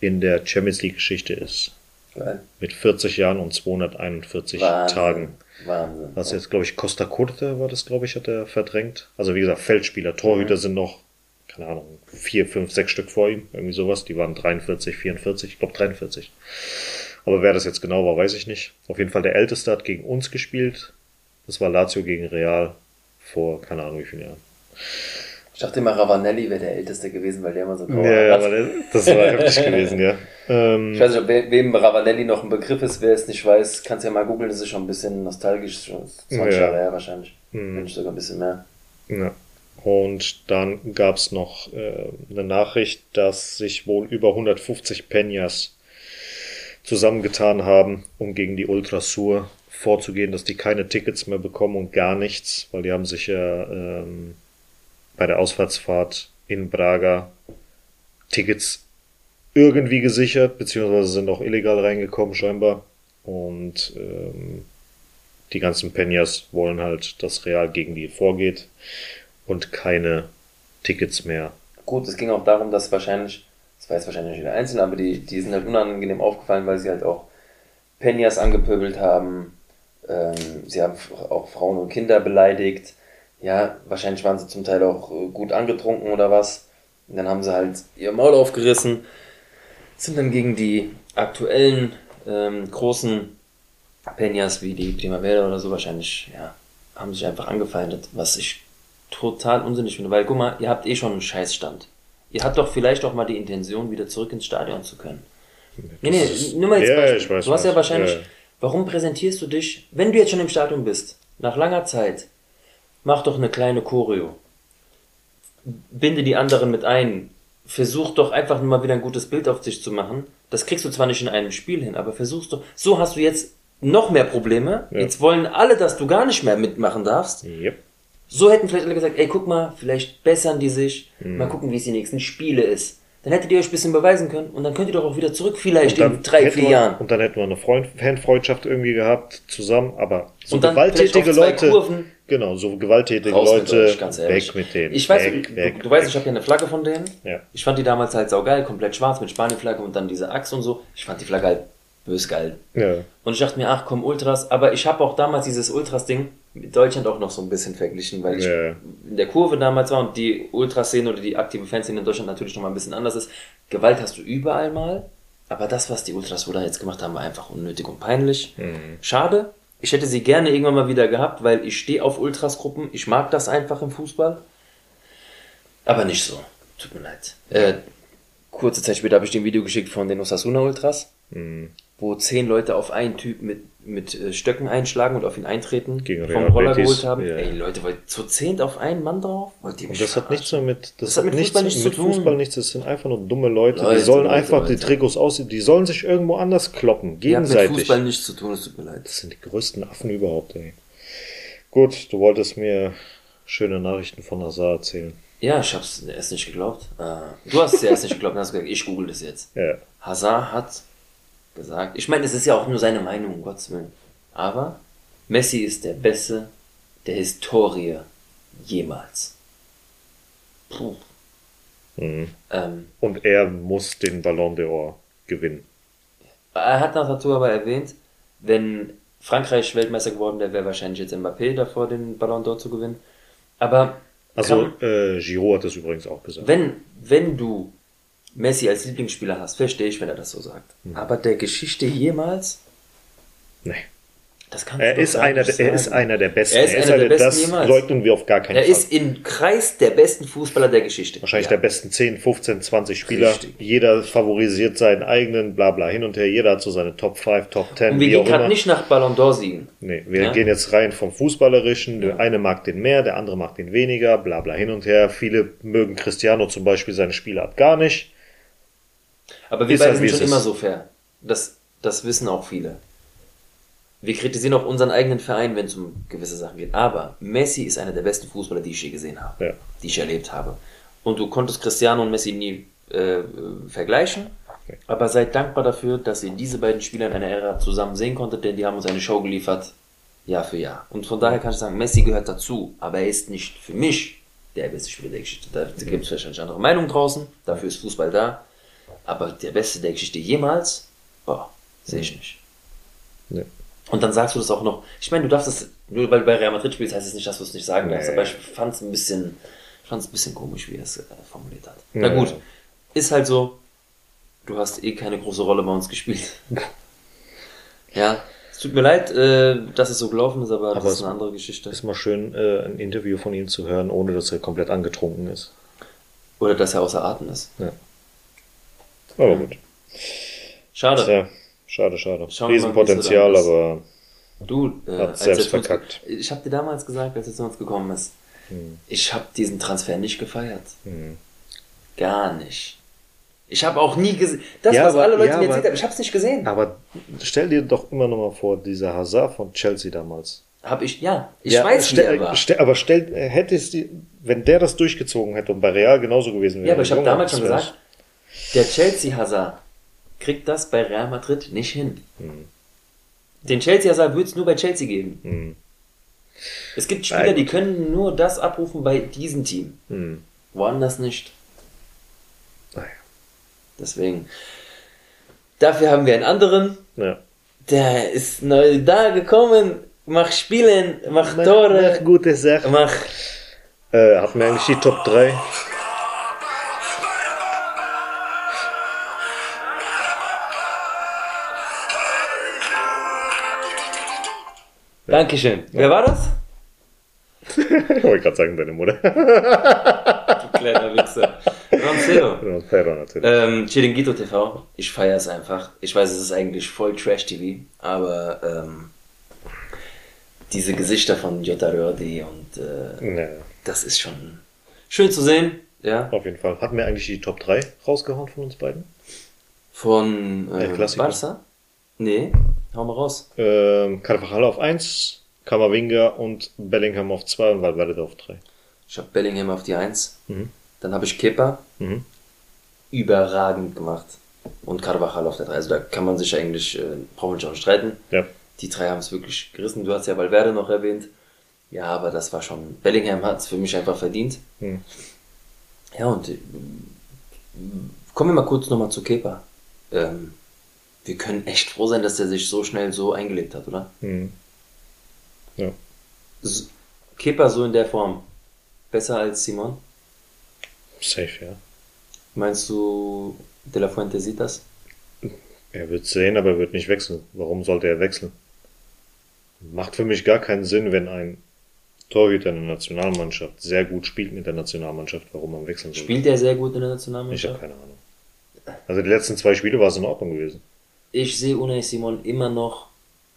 in der Champions League Geschichte ist. Geil. Mit 40 Jahren und 241 Wahnsinn. Tagen. Wahnsinn. Was jetzt, glaube ich, Costa Curta war das, glaube ich, hat er verdrängt. Also wie gesagt, Feldspieler, Torhüter mhm. sind noch, keine Ahnung, vier, fünf, sechs Stück vor ihm, irgendwie sowas. Die waren 43, 44, ich glaube 43. Aber wer das jetzt genau war, weiß ich nicht. Auf jeden Fall der Älteste hat gegen uns gespielt. Das war Lazio gegen Real vor keine Ahnung wie vielen Jahren. Ich dachte immer, Ravanelli wäre der Älteste gewesen, weil der immer so grau Ja, ja, aber das war heftig gewesen, ja. Ähm, ich weiß nicht, ob wem Ravanelli noch ein Begriff ist, wer es nicht weiß, kannst ja mal googeln, das ist schon ein bisschen nostalgisch, schon 20 Jahre her wahrscheinlich. Mhm. Wenn nicht sogar ein bisschen mehr. Ja. Und dann gab es noch äh, eine Nachricht, dass sich wohl über 150 Peñas zusammengetan haben, um gegen die Ultrasur vorzugehen, dass die keine Tickets mehr bekommen und gar nichts, weil die haben sich ja ähm, bei der Ausfahrtsfahrt in Braga Tickets irgendwie gesichert, beziehungsweise sind auch illegal reingekommen scheinbar. Und ähm, die ganzen Peñas wollen halt, dass Real gegen die vorgeht und keine Tickets mehr. Gut, es ging auch darum, dass wahrscheinlich, das weiß wahrscheinlich nicht jeder Einzelne, aber die, die sind halt unangenehm aufgefallen, weil sie halt auch Peñas angepöbelt haben. Ähm, sie haben auch Frauen und Kinder beleidigt. Ja, wahrscheinlich waren sie zum Teil auch äh, gut angetrunken oder was. Und dann haben sie halt ihr Maul aufgerissen, sind dann gegen die aktuellen ähm, großen Peñas wie die Primavera oder so wahrscheinlich, ja, haben sich einfach angefeindet, was ich total unsinnig finde, weil guck mal, ihr habt eh schon einen Scheißstand. Ihr habt doch vielleicht auch mal die Intention, wieder zurück ins Stadion zu können. Nee, nee, nur mal jetzt ja, Beispiel. Du hast ja wahrscheinlich, ja. warum präsentierst du dich, wenn du jetzt schon im Stadion bist, nach langer Zeit, mach doch eine kleine Choreo. Binde die anderen mit ein. Versuch doch einfach nur mal wieder ein gutes Bild auf dich zu machen. Das kriegst du zwar nicht in einem Spiel hin, aber versuchst doch, so hast du jetzt noch mehr Probleme. Ja. Jetzt wollen alle, dass du gar nicht mehr mitmachen darfst. Yep. So hätten vielleicht alle gesagt, ey, guck mal, vielleicht bessern die sich, mhm. mal gucken, wie es die nächsten Spiele ist. Dann hättet ihr euch ein bisschen beweisen können und dann könnt ihr doch auch wieder zurück, vielleicht in drei, vier wir, Jahren. Und dann hätten wir eine Freund Fanfreundschaft irgendwie gehabt, zusammen, aber so gewalttätige Leute. Kurven. Genau, so gewalttätige Leute, weg mit denen. Ich weiß, weg, du, weg, du weißt, ich habe ja eine Flagge von denen. Ja. Ich fand die damals halt saugeil, komplett schwarz mit Spanien-Flagge und dann diese Axt und so. Ich fand die Flagge halt bös geil. Ja. Und ich dachte mir, ach komm, Ultras, aber ich habe auch damals dieses Ultras-Ding mit Deutschland auch noch so ein bisschen verglichen, weil ich ja. in der Kurve damals war und die Ultraszene oder die aktive Fanszene in Deutschland natürlich noch mal ein bisschen anders ist. Gewalt hast du überall mal, aber das, was die Ultras da jetzt gemacht haben, war einfach unnötig und peinlich. Mhm. Schade. Ich hätte sie gerne irgendwann mal wieder gehabt, weil ich stehe auf Ultras-Gruppen. Ich mag das einfach im Fußball. Aber nicht so. Tut mir leid. Äh, kurze Zeit später habe ich den Video geschickt von den Osasuna Ultras. Mhm wo zehn Leute auf einen Typ mit, mit äh, Stöcken einschlagen und auf ihn eintreten, Gegen vom Roller Betis. geholt haben. Ja. Ey, Leute, wollt zu zehnt auf einen Mann drauf? Wollt ihr mich und das hat nichts mehr mit, das, das hat mit nichts Fußball, nichts mit Fußball nichts, das sind einfach nur dumme Leute, Leute die sollen Leute, einfach Leute. die Trikots aussehen, die sollen sich irgendwo anders kloppen, gegenseitig. hat mit Fußball nichts zu tun, es tut mir leid. Das sind die größten Affen überhaupt, ey. Gut, du wolltest mir schöne Nachrichten von Hazard erzählen. Ja, ich hab's erst nicht geglaubt. Äh, du hast es erst nicht geglaubt, dann hast gesagt, ich google das jetzt. Ja. Hazard hat gesagt. Ich meine, es ist ja auch nur seine Meinung, um Gottes Willen. Aber Messi ist der Beste der Historie jemals. Puh. Mhm. Ähm, Und er muss den Ballon d'Or gewinnen. Er hat nach dazu aber erwähnt, wenn Frankreich Weltmeister geworden wäre, wäre wahrscheinlich jetzt Mbappé davor, den Ballon d'Or zu gewinnen. Aber. Also, äh, Giraud hat das übrigens auch gesagt. Wenn, wenn du Messi als Lieblingsspieler hast, verstehe ich, wenn er das so sagt. Mhm. Aber der Geschichte jemals? Nee. Das kann er, ist einer, der, er ist einer der Besten. Er ist, er ist einer der Besten das jemals. leugnen wir auf gar keinen er Fall. Er ist im Kreis der besten Fußballer der Geschichte. Wahrscheinlich ja. der besten 10, 15, 20 Spieler. Richtig. Jeder favorisiert seinen eigenen, bla bla, hin und her. Jeder hat so seine Top 5, Top 10. Und wir gehen gerade nicht nach Ballon d'Or siegen. Nee, wir ja? gehen jetzt rein vom Fußballerischen. Der eine mag den mehr, der andere mag den weniger, bla bla, hin und her. Viele mögen Cristiano zum Beispiel seine Spielart gar nicht. Aber wir beide sind schon immer so fair. Das, das wissen auch viele. Wir kritisieren auch unseren eigenen Verein, wenn es um gewisse Sachen geht. Aber Messi ist einer der besten Fußballer, die ich je gesehen habe. Ja. Die ich erlebt habe. Und du konntest Cristiano und Messi nie äh, vergleichen. Okay. Aber seid dankbar dafür, dass ihr diese beiden Spieler in einer Ära zusammen sehen konntet, denn die haben uns eine Show geliefert, Jahr für Jahr. Und von daher kann ich sagen, Messi gehört dazu, aber er ist nicht für mich der beste Spieler der Geschichte. Da gibt es wahrscheinlich andere Meinungen draußen, dafür ist Fußball da. Aber der Beste der Geschichte jemals, boah, sehe ich nicht. Nee. Und dann sagst du das auch noch. Ich meine, du darfst es, nur weil du bei Real Madrid spielst, heißt es nicht, dass du es nicht sagen darfst. Nee. Aber ich fand es ein bisschen, fand es ein bisschen komisch, wie er es äh, formuliert hat. Ja. Na gut, ist halt so. Du hast eh keine große Rolle bei uns gespielt. Ja, es tut mir leid, äh, dass es so gelaufen ist, aber, aber das ist eine andere Geschichte. Ist mal schön, äh, ein Interview von ihm zu hören, ohne dass er komplett angetrunken ist. Oder dass er außer Atem ist. Ja. Aber gut. Schade. Tja, schade, schade. Schauen Riesenpotenzial, aber du äh, hat selbst verkackt. Ich habe dir damals gesagt, als er zu uns gekommen ist, hm. ich habe diesen Transfer nicht gefeiert. Hm. Gar nicht. Ich habe auch nie gesehen. Das, ja, was aber, alle Leute ja, mir erzählt haben, ich habe es nicht gesehen. Aber stell dir doch immer noch mal vor, dieser Hazard von Chelsea damals. Hab ich, ja, ich ja, weiß, stell, wie er war. Stell, aber stell, hättest du, wenn der das durchgezogen hätte und bei Real genauso gewesen wäre. Ja, aber ich habe damals schon gesagt, der Chelsea Hazard kriegt das bei Real Madrid nicht hin. Hm. Den Chelsea Hazard würde es nur bei Chelsea geben. Hm. Es gibt Spieler, Nein. die können nur das abrufen bei diesem Team. Hm. Woanders nicht. Naja. Deswegen. Dafür haben wir einen anderen. Ja. Der ist neu da gekommen, macht Spielen, macht Tore. Mach gute Sachen. Mach. Äh, hatten wir eigentlich die Top 3? Dankeschön. Ja. Wer war das? ich wollte gerade sagen, deine Mutter. du kleiner Wichser. Roncero. Roncero natürlich. Ähm, Chiringuito TV. Ich feiere es einfach. Ich weiß, es ist eigentlich voll Trash-TV, aber ähm, diese Gesichter von Jota Rördi und äh, ja. das ist schon schön zu sehen. Ja. Auf jeden Fall. Hatten wir eigentlich die Top 3 rausgehauen von uns beiden? Von äh, Barca? Nee, hau mal raus. Ähm, Carvajal auf 1, Kamavinga und Bellingham auf 2 und Valverde auf 3. Ich habe Bellingham auf die 1. Mhm. Dann habe ich Kepa. Mhm. Überragend gemacht. Und Carvajal auf der 3. Also da kann man sich eigentlich, äh, brauchen wir schon streiten. Ja. Die drei haben es wirklich gerissen. Du hast ja Valverde noch erwähnt. Ja, aber das war schon. Bellingham hat es für mich einfach verdient. Mhm. Ja, und äh, kommen wir mal kurz nochmal zu Kepa. Ähm, wir können echt froh sein, dass der sich so schnell so eingelebt hat, oder? Mhm. Ja. Kepa so in der Form. Besser als Simon? Safe, ja. Meinst du, De La Fuente sieht das? Er wird sehen, aber er wird nicht wechseln. Warum sollte er wechseln? Macht für mich gar keinen Sinn, wenn ein Torhüter in der Nationalmannschaft sehr gut spielt mit der Nationalmannschaft, warum man wechseln soll. Spielt er sehr gut in der Nationalmannschaft? Ich habe keine Ahnung. Also die letzten zwei Spiele war es in Ordnung gewesen. Ich sehe Unai Simon immer noch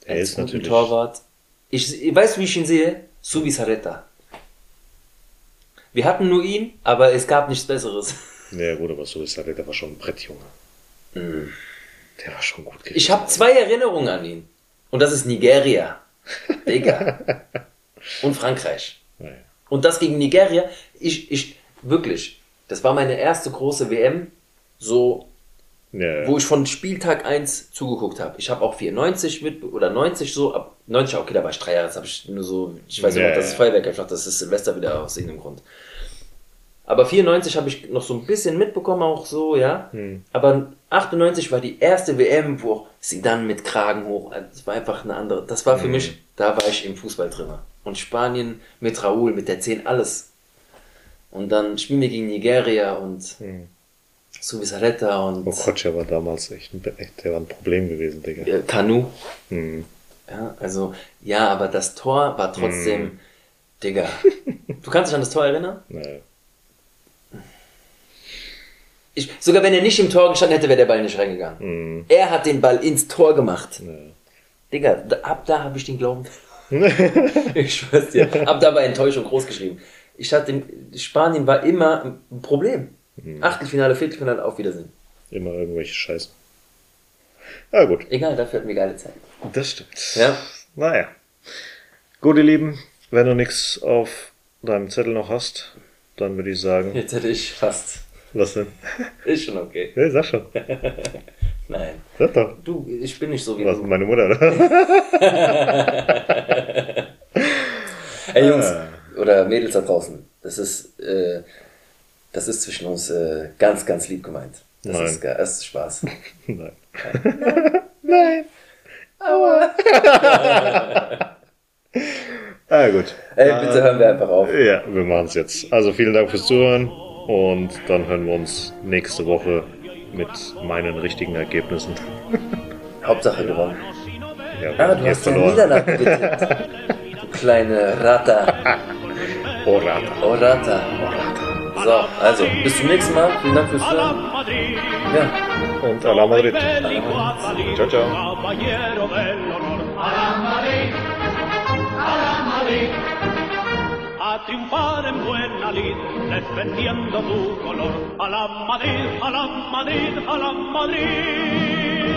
er als ist guten natürlich. Torwart. Ich, ich weiß, wie ich ihn sehe. Subisareta. Wir hatten nur ihn, aber es gab nichts Besseres. Ja gut, aber Subisareta war schon ein Brettjunge. Mm. Der war schon gut gewesen. Ich habe zwei Erinnerungen an ihn. Und das ist Nigeria. Digga. Und Frankreich. Ja. Und das gegen Nigeria. Ich, ich, wirklich. Das war meine erste große WM. So ja, wo ich von Spieltag 1 zugeguckt habe. Ich habe auch 94 mit oder 90 so, ab 90, okay, da war ich drei Jahre, das habe ich nur so, ich weiß nicht, das ist Feuerwerk einfach, das ist Silvester wieder aus irgendeinem Grund. Aber 94 habe ich noch so ein bisschen mitbekommen, auch so, ja. Hm. Aber 98 war die erste WM, wo sie dann mit Kragen hoch, das war einfach eine andere, das war für hm. mich, da war ich im Fußball drin. Und Spanien mit Raúl, mit der 10, alles. Und dann spielen wir gegen Nigeria und hm. Suvisaretta und. Okocha war damals echt ein, der war ein Problem gewesen, Digga. Kanu. Mhm. Ja, also, ja, aber das Tor war trotzdem, mhm. Digga. Du kannst dich an das Tor erinnern? Naja. Ich, sogar wenn er nicht im Tor gestanden hätte, wäre der Ball nicht reingegangen. Mhm. Er hat den Ball ins Tor gemacht. Naja. Digga, da, ab da habe ich den Glauben. ich schwör's dir. Ab da war Enttäuschung groß geschrieben. Ich hatte, Spanien war immer ein Problem. Mhm. Achtelfinale, Viertelfinale, auf Wiedersehen. Immer irgendwelche Scheiße. Ja, gut. Egal, dafür hatten wir geile Zeit. Das stimmt. Ja. Naja. Gut, ihr Lieben, wenn du nichts auf deinem Zettel noch hast, dann würde ich sagen. Jetzt hätte ich fast. Was denn? Ist schon okay. Ja, sag schon. Nein. Sag doch. Du, ich bin nicht so wie Was, du. meine Mutter, oder? Ey, Jungs. Ah. Oder Mädels da draußen. Das ist, äh, das ist zwischen uns äh, ganz, ganz lieb gemeint. Das Nein. ist, das ist Spaß. Nein. Nein. Nein. Aua. ah, gut. Ey, bitte hören wir einfach auf. Ja, wir machen es jetzt. Also vielen Dank fürs Zuhören und dann hören wir uns nächste Woche mit meinen richtigen Ergebnissen. Hauptsache gewonnen. Ja, ah, du hast ja Niederlage getippt. du kleine Rata. oh Rata. Oh Rata. So, also, bis zum nächsten Mal. Vielen Dank fürs Hören. Ja. Und Ala Madrid. Ciao, ciao. a triunfar en buena lid, defendiendo tu color. A la Madrid, a la Madrid, a la Madrid.